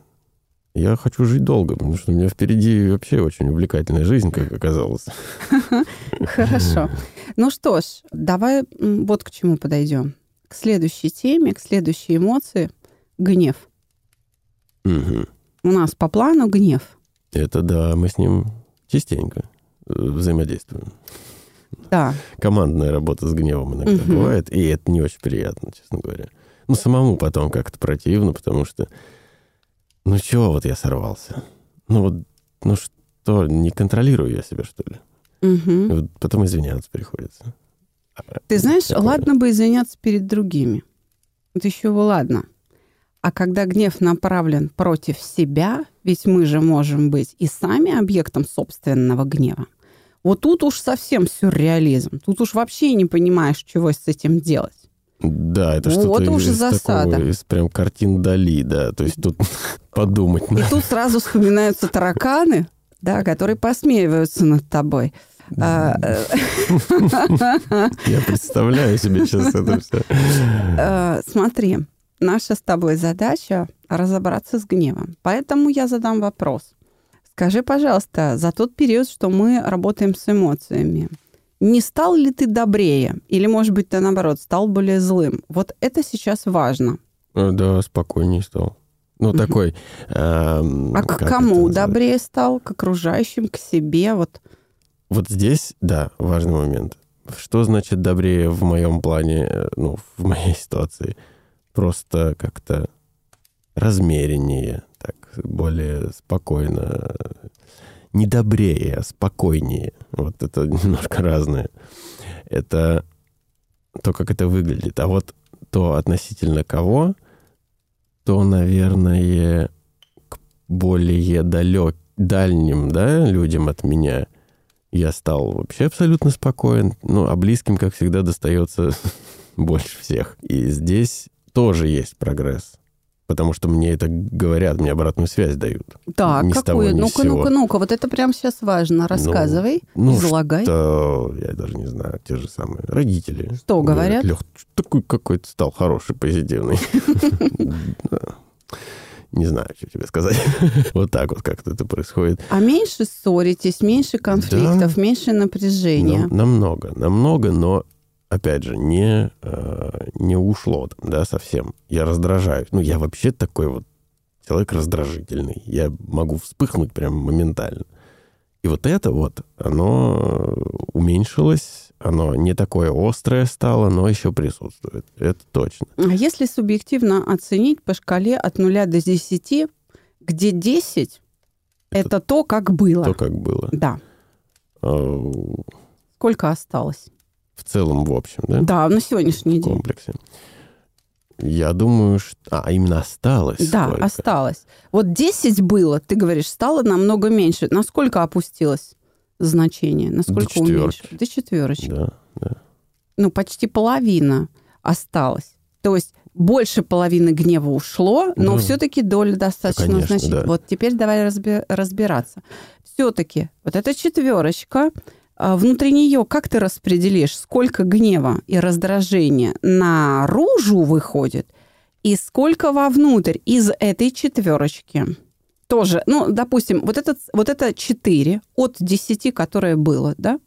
Я хочу жить долго, потому что у меня впереди вообще очень увлекательная жизнь, как оказалось. Хорошо. Ну что ж, давай вот к чему подойдем. К следующей теме, к следующей эмоции — гнев. Мгм. У нас по плану гнев. Это да, мы с ним частенько э, взаимодействуем. Да, Командная работа с гневом иногда Мгм. бывает, и это не очень приятно, честно говоря. Ну, самому потом как-то противно, потому что, ну, чего вот я сорвался? Ну, вот, ну что, не контролирую я себя, что ли? И вот потом извиняться приходится. Ты знаешь, Такое. ладно бы извиняться перед другими. Это еще бы ладно. А когда гнев направлен против себя, ведь мы же можем быть и сами объектом собственного гнева, вот тут уж совсем сюрреализм. Тут уж вообще не понимаешь, чего с этим делать. Да, это Вот что-то уж из засада. такого, из прям картин Дали, да. То есть тут подумать И надо. тут сразу вспоминаются тараканы, да, которые посмеиваются над тобой. А, э, Я представляю себе сейчас это все. э, Смотри, наша с тобой задача разобраться с гневом. Поэтому я задам вопрос. Скажи, пожалуйста, за тот период, что мы работаем с эмоциями, не стал ли ты добрее? Или, может быть, ты, наоборот, стал более злым? Вот это сейчас важно. Э, Да, спокойнее стал. Ну, такой... эм, А к кому добрее стал? К окружающим, к себе? Вот. Вот здесь, да, важный момент. Что значит добрее в моем плане, э, ну, в моей ситуации? Просто как-то размереннее. так, более спокойно, не добрее, а спокойнее. Вот это немножко разное. Это то, как это выглядит. А вот то относительно кого, то, наверное, к более далек, дальним да, людям от меня я стал вообще абсолютно спокоен. Ну, а близким, как всегда, достается больше всех. И здесь тоже есть прогресс. Потому что мне это говорят, мне обратную связь дают. Так, ни какую? Ну-ка, ну-ка, ну-ка, вот это прям сейчас важно. Рассказывай, ну, излагай. Что, я даже не знаю, те же самые родители. Что говорят? Лех, такой какой-то стал хороший, позитивный. Не знаю, что тебе сказать. вот так вот как-то это происходит. А меньше ссоритесь, меньше конфликтов, меньше напряжения? Намного, намного, но опять же, не, э, не ушло там, да, совсем. Я раздражаюсь. Ну, я вообще такой вот человек раздражительный. Я могу вспыхнуть прям моментально. И вот это вот, оно уменьшилось, оно не такое острое стало, но еще присутствует. Это точно. А если субъективно оценить по шкале от 0 до 10, где 10 это, это то, как было. То, как было. Да. Сколько осталось? В целом, в общем, да? Да, на сегодняшний день. В комплексе. Я думаю, что... А, именно осталось Да, сколько? осталось. Вот 10 было, ты говоришь, стало намного меньше. Насколько опустилось значение? Насколько До уменьшилось? До четверочки. Да, да. Ну, почти половина осталась. То есть больше половины гнева ушло, но ну, все-таки доля достаточно конечно, значительная. Да. Вот теперь давай разби- разбираться. Все-таки вот эта четверочка, а внутри нее как ты распределишь, сколько гнева и раздражения наружу выходит, и сколько вовнутрь из этой четверочки? Тоже, ну, допустим, вот, этот, вот это 4 от 10, которое было, да,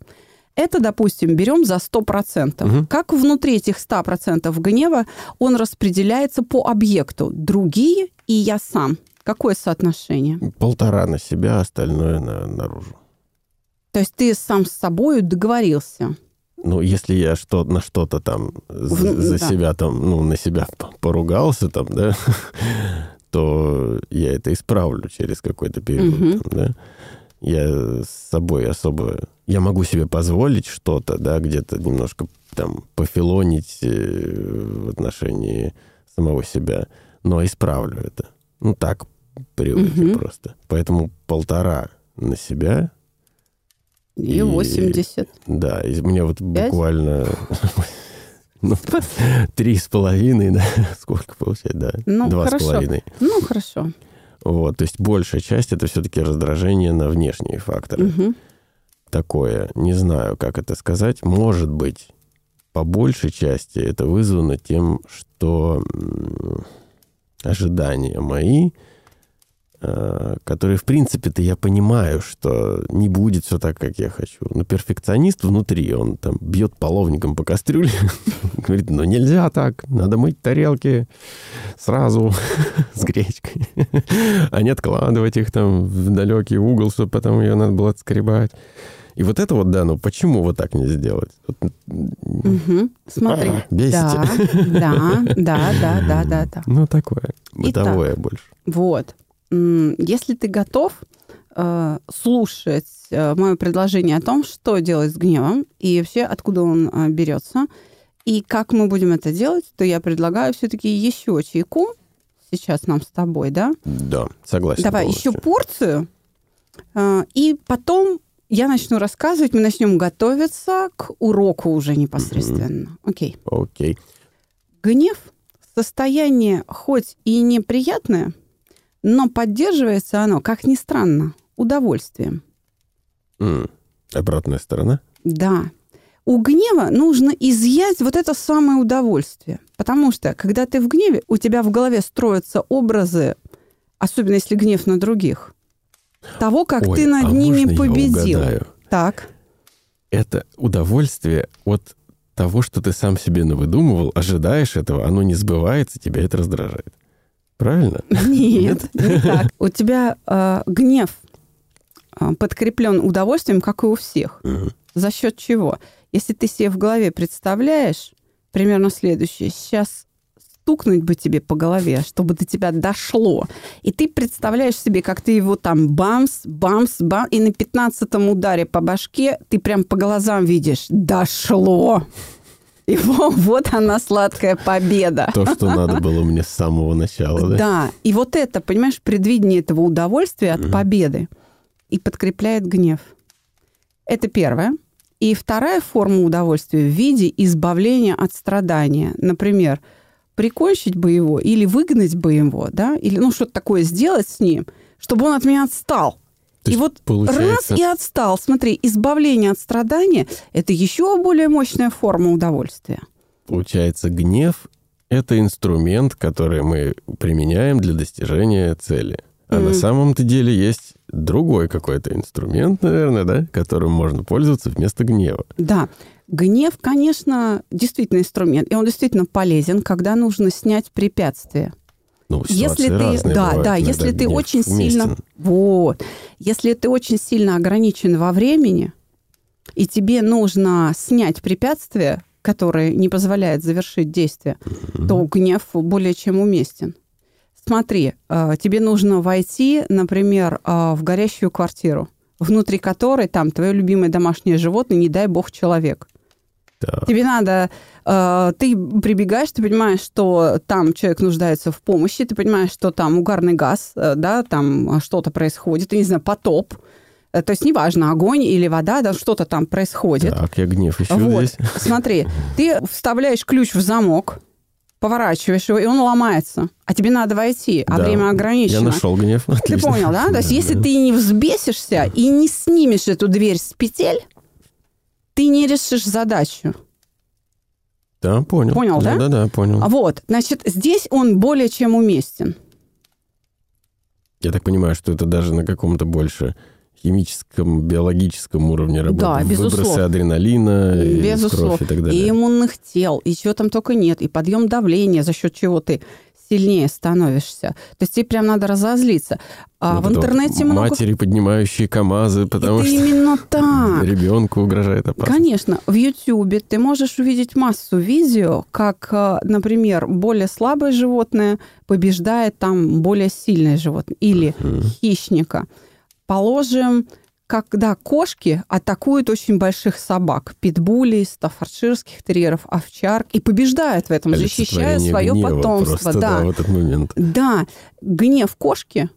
это, допустим, берем за 100%. Угу. Как внутри этих 100% гнева он распределяется по объекту? Другие и я сам. Какое соотношение? Полтора на себя, остальное на, наружу. То есть ты сам с собой договорился? Ну, если я что, на что-то там в, за да. себя там, ну, на себя поругался там, да, то я это исправлю через какой-то период, угу. там, да. Я с собой особо... Я могу себе позволить что-то, да, где-то немножко там пофилонить э, в отношении самого себя, но исправлю это. Ну, так привычно угу. просто. Поэтому полтора на себя и, 80. Да, и мне вот 5? буквально... Ну, три с половиной, да, сколько получается, да, ну, два хорошо. с половиной. Ну, хорошо. Вот, то есть большая часть это все-таки раздражение на внешние факторы. Угу. Такое, не знаю, как это сказать, может быть, по большей части это вызвано тем, что ожидания мои Э, который, в принципе-то, я понимаю, что не будет все так, как я хочу. Но перфекционист внутри, он там бьет половником по кастрюле, говорит, ну нельзя так, надо мыть тарелки сразу с гречкой, а не откладывать их там в далекий угол, чтобы потом ее надо было отскребать. И вот это вот, да, ну почему вот так не сделать? Угу. Смотри. А, бесите. Да, да, да, да, да, да, да. Ну, такое. Бытовое Итак, больше. Вот. Если ты готов э, слушать э, мое предложение о том, что делать с гневом и вообще откуда он э, берется, и как мы будем это делать, то я предлагаю все-таки еще чайку сейчас нам с тобой, да? Да, согласен. Давай полностью. еще порцию, и потом я начну рассказывать, мы начнем готовиться к уроку уже непосредственно. Окей. Mm-hmm. Окей. Okay. Гнев – состояние хоть и неприятное – но поддерживается оно, как ни странно, удовольствием. Mm. Обратная сторона? Да. У гнева нужно изъять вот это самое удовольствие. Потому что, когда ты в гневе, у тебя в голове строятся образы, особенно если гнев на других, того, как Ой, ты над а ними победил. Так. Это удовольствие от того, что ты сам себе навыдумывал, ожидаешь этого, оно не сбывается, тебя это раздражает. Правильно? Нет, не так. У тебя э, гнев э, подкреплен удовольствием, как и у всех. За счет чего? Если ты себе в голове представляешь примерно следующее, сейчас стукнуть бы тебе по голове, чтобы до тебя дошло. И ты представляешь себе, как ты его там бамс, бамс, бамс, и на пятнадцатом ударе по башке ты прям по глазам видишь «дошло». И вот она, сладкая победа. То, что надо было мне с самого начала, да? Да, и вот это, понимаешь, предвидение этого удовольствия от победы и подкрепляет гнев. Это первое. И вторая форма удовольствия в виде избавления от страдания. Например, прикончить бы его или выгнать бы его, да, или ну что-то такое сделать с ним, чтобы он от меня отстал. То и вот получается- раз и отстал. Смотри, избавление от страдания – это еще более мощная форма удовольствия. Получается, гнев — это инструмент, который мы применяем для достижения цели. А на Мгм. самом-то деле есть другой какой-то инструмент, наверное, да, которым можно пользоваться вместо гнева. Да, гнев, конечно, действительно инструмент, и он действительно полезен, когда нужно снять препятствие. Ну, Если ты, разные да, бывают, да, если ты очень сильно, уместен. вот, если ты очень сильно ограничен во времени, и тебе нужно снять препятствие, которое не позволяет завершить действие, то гнев более чем уместен. Смотри, э, тебе нужно войти, например, э, в горящую квартиру, внутри которой там твое любимое домашнее животное, не дай бог, человек. Так. Тебе надо, э, ты прибегаешь, ты понимаешь, что там человек нуждается в помощи, ты понимаешь, что там угарный газ, э, да, там что-то происходит, я не знаю, потоп. Э, То есть неважно, огонь или вода, да, что-то там происходит. Так, я гнев ищу Вот, здесь. смотри, ты вставляешь ключ в замок, поворачиваешь его, и он ломается. А тебе надо войти, а Да, время ограничено. Я нашел гнев. Ты Отлично. понял, да? То есть, если ты не взбесишься и не снимешь эту дверь с петель, ты не решишь задачу. Да, понял. Понял, да? Да, да, понял. А Вот, значит, здесь он более чем уместен. Я так понимаю, что это даже на каком-то больше химическом, биологическом уровне работает. Да, безусловно. Выбросы адреналина, и Безусловно. кровь и так далее. И иммунных тел, и чего там только нет, и подъем давления, за счет чего ты сильнее становишься. То есть тебе прям надо разозлиться. А Вот в это вот интернете много... Матери, поднимающие КАМАЗы, потому это что именно так. ребенку угрожает опасность. Конечно, в Ютьюбе ты можешь увидеть массу видео, как, э, например, более слабое животное побеждает там более сильное животное или хищника. Положим, когда кошки атакуют очень больших собак, питбулей, стаффордширских терьеров, овчарок, и побеждают в этом, защищая свое потомство. Просто, да. в этот момент. Да, гнев кошки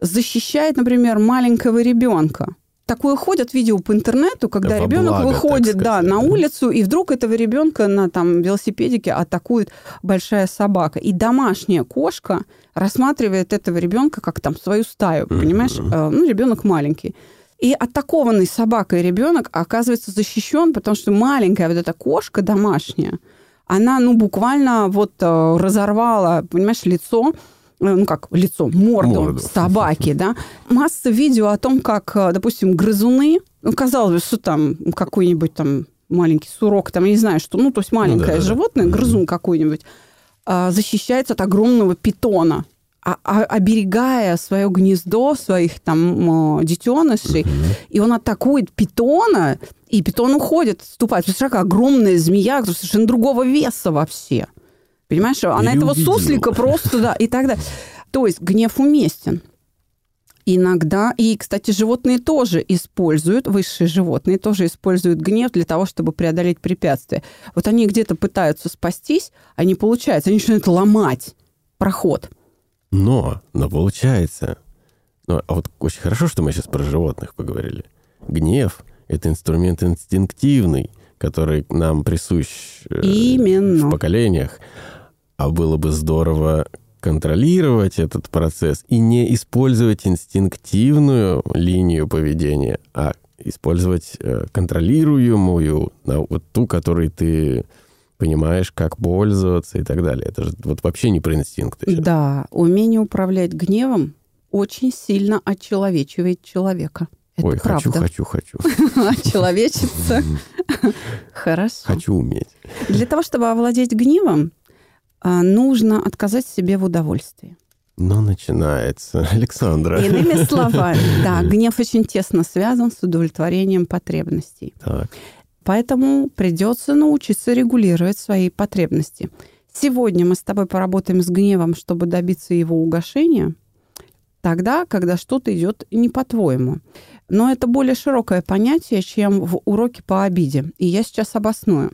защищает, например, маленького ребенка. Такое ходят видео по интернету, когда Во ребенок благо, выходит так да, сказать, на да. улицу, и вдруг этого ребенка на там, велосипедике атакует большая собака. И домашняя кошка рассматривает этого ребенка как там свою стаю, понимаешь? Э, Ну, ребенок маленький. И атакованный собакой ребенок оказывается защищен, потому что маленькая вот эта кошка домашняя, она, ну, буквально вот э, разорвала, понимаешь, лицо, э, ну, как лицо, морду, Морду. собаки, да. Масса видео о том, как, э, допустим, грызуны, ну, казалось бы, что там какой-нибудь там маленький сурок, там, я не знаю, что, ну, то есть маленькое да-да-да. животное, грызун какой-нибудь, а, защищается от огромного питона, оберегая свое гнездо, своих там детенышей, и он атакует питона, и питон уходит, отступает. Представляешь, какая огромная змея, совершенно другого веса вообще. Понимаешь, она этого Переубедил. суслика просто, да, и так далее. То есть гнев уместен. Иногда, и, кстати, животные тоже используют, высшие животные тоже используют гнев для того, чтобы преодолеть препятствия. Вот они где-то пытаются спастись, а не получается, они начинают ломать проход. Но, но получается. Ну, а вот очень хорошо, что мы сейчас про животных поговорили. Гнев — это инструмент инстинктивный, который нам присущ э, Именно. в поколениях. А было бы здорово контролировать этот процесс и не использовать инстинктивную линию поведения, а использовать э, контролируемую, вот ту, которой ты понимаешь, как пользоваться и так далее. Это же вот вообще не про инстинкты. сейчас. Да, умение управлять гневом очень сильно очеловечивает человека. Это Ой, правда. хочу, хочу, хочу. Очеловечиться. Хорошо. Хочу уметь. Для того, чтобы овладеть гневом, а, нужно отказать себе в удовольствии. Но начинается. Александра. Иными словами, да, гнев очень тесно связан с удовлетворением потребностей. Так. Поэтому придется научиться регулировать свои потребности. Сегодня мы с тобой поработаем с гневом, чтобы добиться его угошения, тогда, когда что-то идет не по-твоему. Но это более широкое понятие, чем в уроке по обиде. И я сейчас обосную.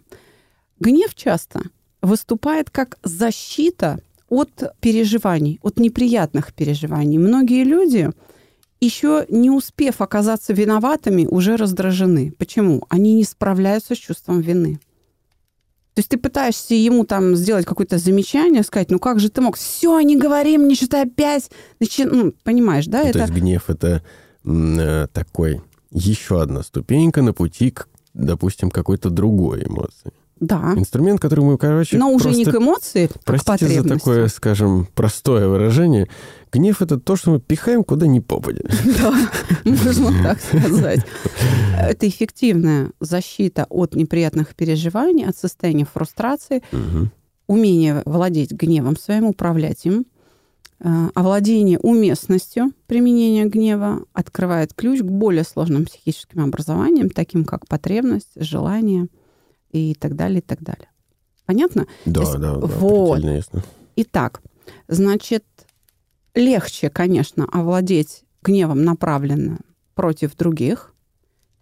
Гнев часто выступает как защита от переживаний, от неприятных переживаний. Многие люди, еще не успев оказаться виноватыми, уже раздражены. Почему? Они не справляются с чувством вины. То есть ты пытаешься ему там сделать какое-то замечание, сказать, ну как же ты мог? Все, не говори мне, что ты опять... Начи... Ну, понимаешь, да? Ну, это... То есть гнев — это э, такой еще одна ступенька на пути к, допустим, какой-то другой эмоции. Да. Инструмент, который мы, короче, Но уже не просто- к эмоции, а к Простите за такое, скажем, простое выражение. Гнев — это то, что мы пихаем куда ни попадя. Да, можно так сказать. Это эффективная защита от неприятных переживаний, от состояния фрустрации, умение владеть гневом своим, управлять им, э, овладение уместностью применения гнева открывает ключ к более сложным психическим образованиям, таким как потребность, желание и так далее, и так далее. Понятно? Да, есть- да, да, вот. ясно. Итак, значит, легче, конечно, овладеть гневом, направленным против других,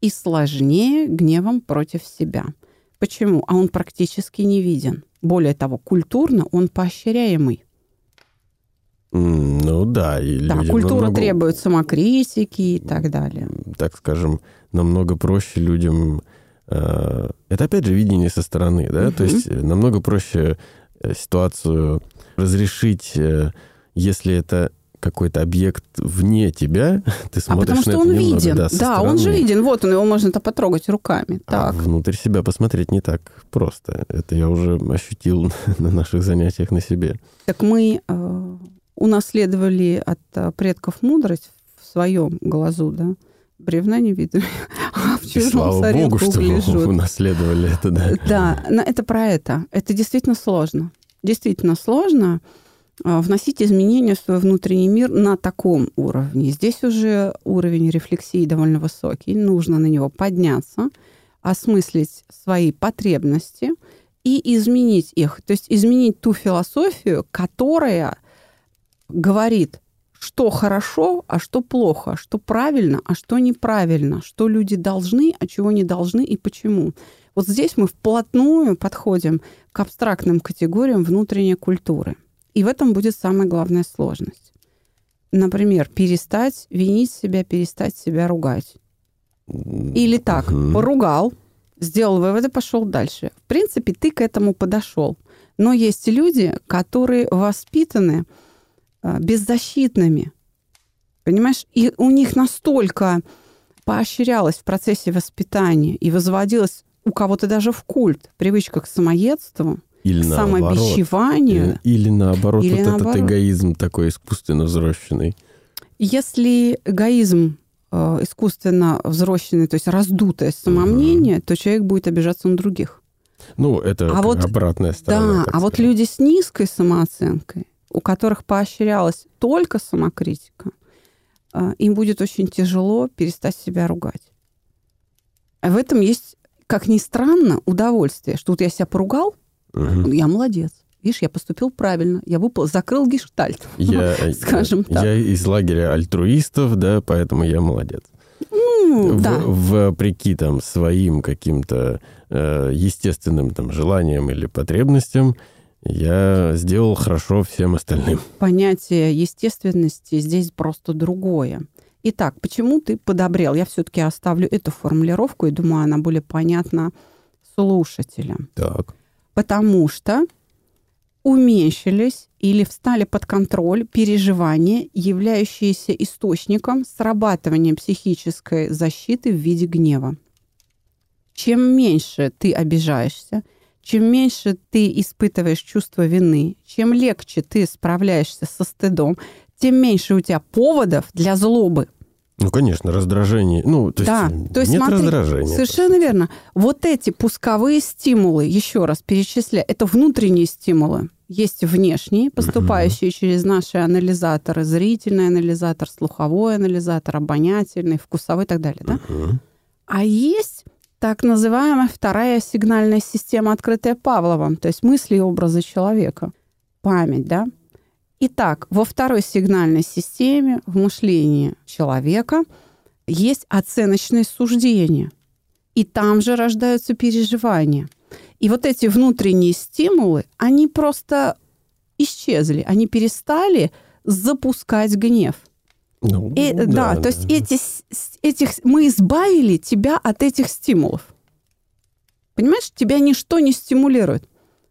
и сложнее гневом против себя. Почему? А он практически не виден. Более того, культурно он поощряемый. Ну да, и Да, культура намного, требует самокритики и так далее. так скажем, намного проще людям... э, это опять же видение со стороны, да? То Мгм. есть э, намного проще э, ситуацию разрешить, если это какой-то объект вне тебя, ты А смотришь потому на что это он немного, виден. да, Да, он же виден. Вот он, его можно-то потрогать руками. А Так. внутрь себя посмотреть не так просто. Это я уже ощутил на наших занятиях на себе. Так мы э, унаследовали от предков мудрость в своем глазу, да? Бревна не видно, а в И чужом слава саре богу, что угли вы унаследовали это, да. Да, но это про это. Это действительно сложно. Действительно сложно э, вносить изменения в свой внутренний мир на таком уровне. Здесь уже уровень рефлексии довольно высокий. Нужно на него подняться, осмыслить свои потребности и изменить их. То есть изменить ту философию, которая говорит, что хорошо, а что плохо, что правильно, а что неправильно, что люди должны, а чего не должны и почему. Вот здесь мы вплотную подходим к абстрактным категориям внутренней культуры. И в этом будет самая главная сложность. Например, перестать винить себя, перестать себя ругать. Или так, поругал, сделал выводы, пошел дальше. В принципе, ты к этому подошел. Но есть люди, которые воспитаны беззащитными. Понимаешь? И у них настолько поощрялось в процессе воспитания и возводилось у кого-то даже в культ привычка к самоедству, Или к наоборот. самобичеванию. Или, или наоборот, Или вот наоборот. этот эгоизм такой искусственно взращенный. Если эгоизм э, искусственно взросленный, то есть раздутое самомнение, то человек будет обижаться на других. Ну, это А вот- обратная сторона. Да, а вот люди с низкой самооценкой, у которых поощрялась только самокритика, э, им будет очень тяжело перестать себя ругать. А в этом есть, как ни странно, удовольствие, что вот я себя поругал, Мгм. я молодец. Видишь, я поступил правильно, я выпал, закрыл гештальт. Я, Скажем я, так. я из лагеря альтруистов, да, поэтому я молодец. Ну, В- да. Вопреки там своим каким-то э, естественным там желаниям или потребностям, я сделал хорошо всем остальным. понятие естественности здесь просто другое. Итак, почему ты подобрел? Я все-таки оставлю эту формулировку и думаю, она более понятна слушателям. Так. Потому что уменьшились или встали под контроль переживания, являющиеся источником срабатывания психической защиты в виде гнева. Чем меньше ты обижаешься, чем меньше ты испытываешь чувство вины, чем легче ты справляешься со стыдом, тем меньше у тебя поводов для злобы. Ну, конечно, раздражение. Ну, то есть, Да, то есть нет смотри, раздражения. Совершенно верно. Вот эти пусковые стимулы, еще раз перечисляю, это внутренние стимулы. Есть внешние, поступающие через наши анализаторы, зрительный анализатор, слуховой анализатор, обонятельный, вкусовой и так далее. Да? Мгм. А есть так называемая вторая сигнальная система, открытая Павловым, то есть мысли и образы человека. Память, да? Итак, во второй сигнальной системе в мышлении человека есть оценочные суждения. И там же рождаются переживания. И вот эти внутренние стимулы, они просто исчезли, они перестали запускать гнев. Ну, И, да, то есть эти, этих, мы избавили тебя от этих стимулов. Понимаешь, тебя ничто не стимулирует.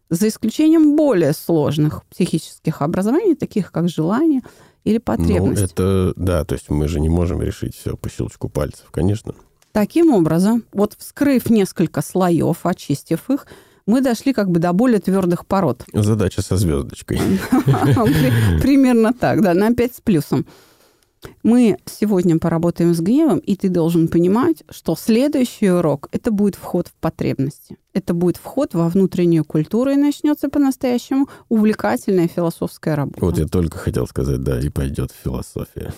За исключением более сложных психических образований, таких как желание или потребность. Ну, это, да, то есть мы же не можем решить все по щелчку пальцев, конечно. Таким образом, вот вскрыв несколько слоев, очистив их, мы дошли как бы до более твердых пород. Задача со звездочкой. Примерно так, да, на 5 с плюсом. Мы сегодня поработаем с гневом, и ты должен понимать, что следующий урок – это будет вход в потребности. Это будет вход во внутреннюю культуру, и начнется по-настоящему увлекательная философская работа. Вот я только хотел сказать, да, и пойдет философия.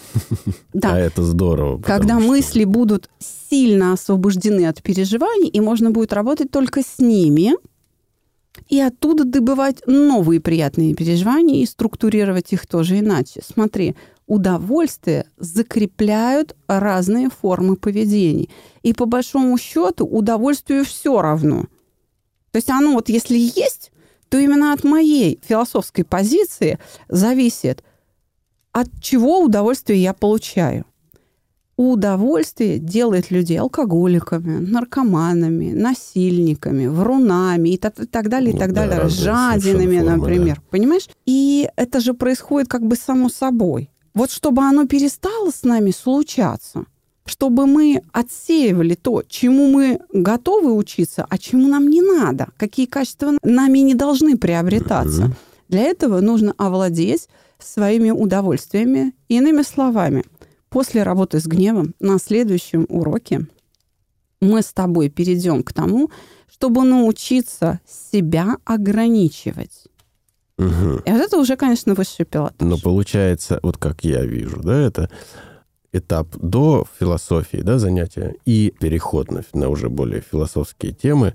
Да. А это здорово. Когда что- мысли будут сильно освобождены от переживаний, и можно будет работать только с ними, и оттуда добывать новые приятные переживания и структурировать их тоже иначе. Смотри, удовольствие закрепляют разные формы поведений. И по большому счету удовольствию все равно. То есть оно вот если есть, то именно от моей философской позиции зависит, от чего удовольствие я получаю. Удовольствие делает людей алкоголиками, наркоманами, насильниками, врунами и так, и так далее, и Ну так да, далее, разные жадинами, формы, например. Понимаешь? И это же происходит как бы само собой. Вот чтобы оно перестало с нами случаться, чтобы мы отсеивали то, чему мы готовы учиться, а чему нам не надо, какие качества нами не должны приобретаться. Мгм. Для этого нужно овладеть своими удовольствиями. Иными словами, после работы с гневом на следующем уроке мы с тобой перейдем к тому, чтобы научиться себя ограничивать. Мгм. И вот это уже, конечно, высший пилотаж. Но получается, вот как я вижу, да, это этап до философии, да, занятия, и переход на, на уже более философские темы,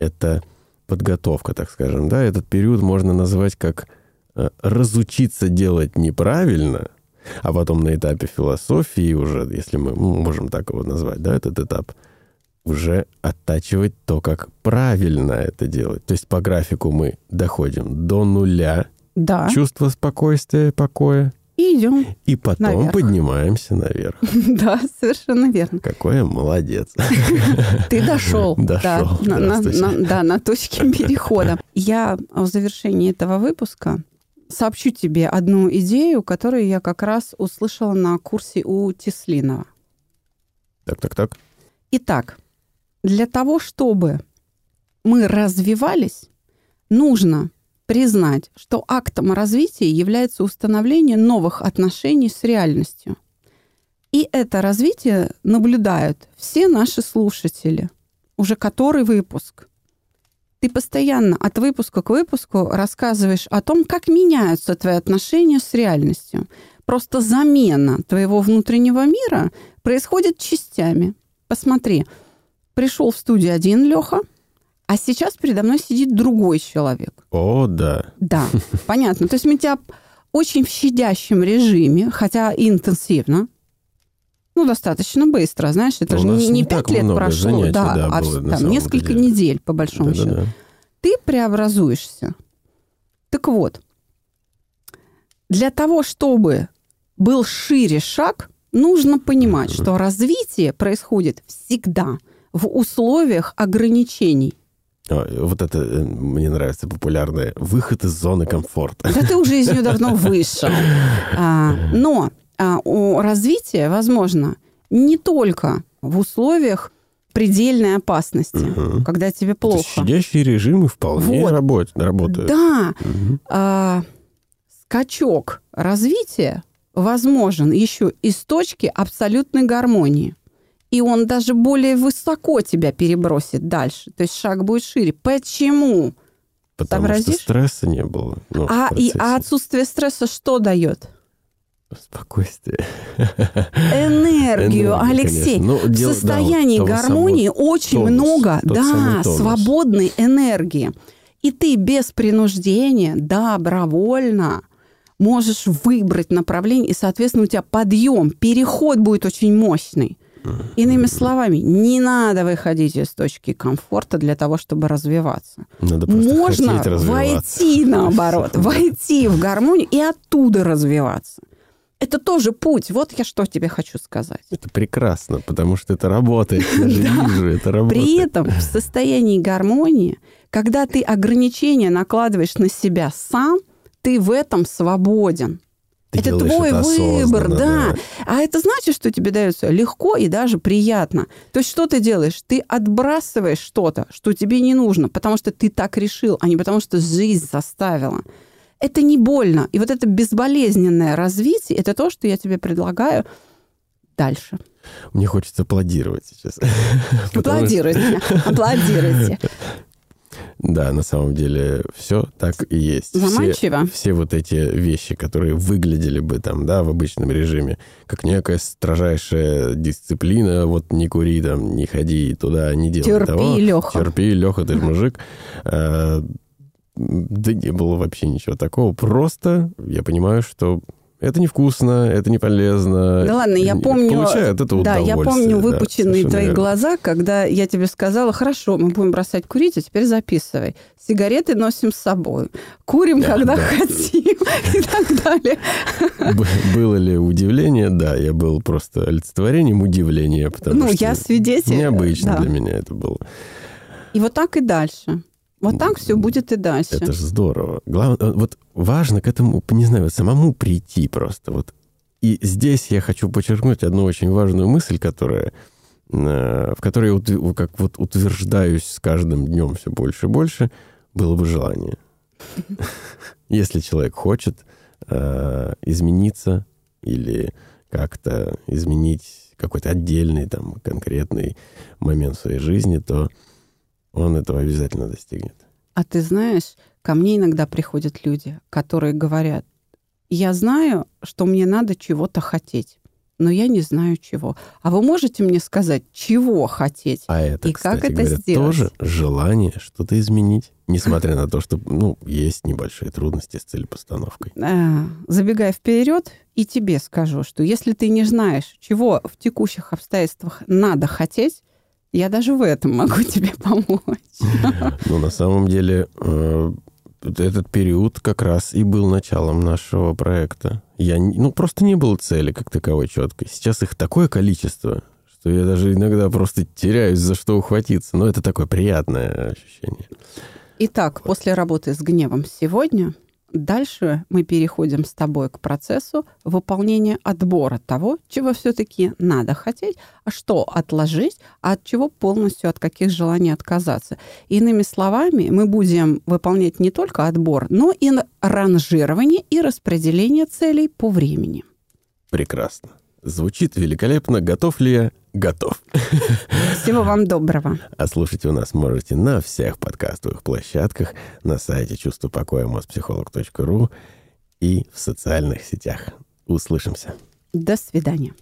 это подготовка, так скажем, да, этот период можно назвать как э, разучиться делать неправильно, а потом на этапе философии уже, если мы можем так его назвать, да, этот этап, уже оттачивать то, как правильно это делать. То есть по графику мы доходим до нуля, Да. чувство спокойствия, покоя, И идем. и потом Наверх. поднимаемся наверх. Да, совершенно верно. Какой я молодец. Ты дошел. Дошел, на, да, на точке перехода. Я в завершении этого выпуска сообщу тебе одну идею, которую я как раз услышала на курсе у Теслинова. Так, так, так. Итак, для того, чтобы мы развивались, нужно признать, что актом развития является установление новых отношений с реальностью. И это развитие наблюдают все наши слушатели. Уже который выпуск. Ты постоянно от выпуска к выпуску рассказываешь о том, как меняются твои отношения с реальностью. Просто замена твоего внутреннего мира происходит частями. Посмотри, пришел в студию один Леха, а сейчас передо мной сидит другой человек. О, да. Да, понятно. То есть мы тебя очень в щадящем режиме, хотя и интенсивно, ну, достаточно быстро, знаешь, это У же нас не, не не так пять лет много прошло, занятий, да, да, а было там несколько деле. недель, по большому счету. Да-да-да. Ты преобразуешься. Так вот, для того, чтобы был шире шаг, нужно понимать, что развитие происходит всегда в условиях ограничений. Вот это э, мне нравится популярное. Выход из зоны комфорта. Да ты уже из нее давно вышел. А, но а, у развития возможно не только в условиях предельной опасности, Мгм. когда тебе плохо. Щадящие режимы вполне Вот. работ- работают. Да, Мгм. а, скачок развития возможен еще из точки абсолютной гармонии. И он даже более высоко тебя перебросит дальше. То есть шаг будет шире. Почему? Потому что Сообразишь? стресса не было. ну, А, и, а отсутствие стресса что дает? Спокойствие. Энергию, Алексей. Ну, в состоянии гармонии очень много, да, свободной энергии. И ты без принуждения, добровольно можешь выбрать направление, и, соответственно, у тебя подъем, переход будет очень мощный. Иными словами, не надо выходить из точки комфорта для того, чтобы развиваться. Надо Можно войти, наоборот, войти в гармонию и оттуда развиваться. Это тоже путь. Вот я что тебе хочу сказать. Это прекрасно, потому что это работает. Я же вижу, это работает. При этом в состоянии гармонии, когда ты ограничения накладываешь на себя сам, ты в этом свободен. Ты это твой это выбор, да. да. А это значит, что тебе дается легко и даже приятно. То есть что ты делаешь? Ты отбрасываешь что-то, что тебе не нужно, потому что ты так решил, а не потому что жизнь заставила. Это не больно. И вот это безболезненное развитие, это то, что я тебе предлагаю дальше. Мне хочется аплодировать сейчас. Аплодируйте, аплодируйте. Да, на самом деле все так и есть. Заманчиво. Все, все вот эти вещи, которые выглядели бы там, да, в обычном режиме, как некая строжайшая дисциплина, вот не кури там, не ходи туда, не делай терпи, того. Леха. Терпи, Леха, ты мужик. А, да не было вообще ничего такого. Просто я понимаю, что это невкусно, это не полезно. Да ладно, я помню... Получает это Да, я помню выпученные да, твои верно. глаза, когда я тебе сказала, хорошо, мы будем бросать курить, а теперь записывай. Сигареты носим с собой. Курим, да, когда да. хотим и так далее. Было ли удивление? Да, я был просто олицетворением удивления, потому ну, что... я свидетель. Необычно да. для меня это было. И вот так и дальше. Вот так все будет и дальше. Это же здорово. Главное, э, вот важно к этому, не знаю, самому прийти просто. Вот. И здесь я хочу подчеркнуть одну очень важную мысль, которая, э, в которой я как вот утверждаюсь с каждым днем все больше и больше, было бы желание. Если человек хочет э, измениться или как-то изменить какой-то отдельный там конкретный момент в своей жизни, то он этого обязательно достигнет. А ты знаешь, ко мне иногда приходят люди, которые говорят, я знаю, что мне надо чего-то хотеть, но я не знаю чего. А вы можете мне сказать, чего хотеть? А это, и кстати, как это говоря, сделать? тоже желание что-то изменить, несмотря на то, что ну, есть небольшие трудности с целепостановкой. А, забегая вперед, и тебе скажу, что если ты не знаешь, чего в текущих обстоятельствах надо хотеть, я даже в этом могу тебе помочь. Ну, на самом деле, э, этот период как раз и был началом нашего проекта. Я, ну, просто не было цели как таковой четкой. Сейчас их такое количество, что я даже иногда просто теряюсь, за что ухватиться. Но это такое приятное ощущение. Итак, после работы с гневом сегодня Дальше мы переходим с тобой к процессу выполнения отбора того, чего все-таки надо хотеть, а что отложить, а от чего полностью, от каких желаний отказаться. Иными словами, мы будем выполнять не только отбор, но и ранжирование и распределение целей по времени. Прекрасно. Звучит великолепно. Готов ли я? Готов. Всего вам доброго. А слушать у нас можете на всех подкастовых площадках, на сайте чувство покоя моspsycholog.ru и в социальных сетях. Услышимся. До свидания.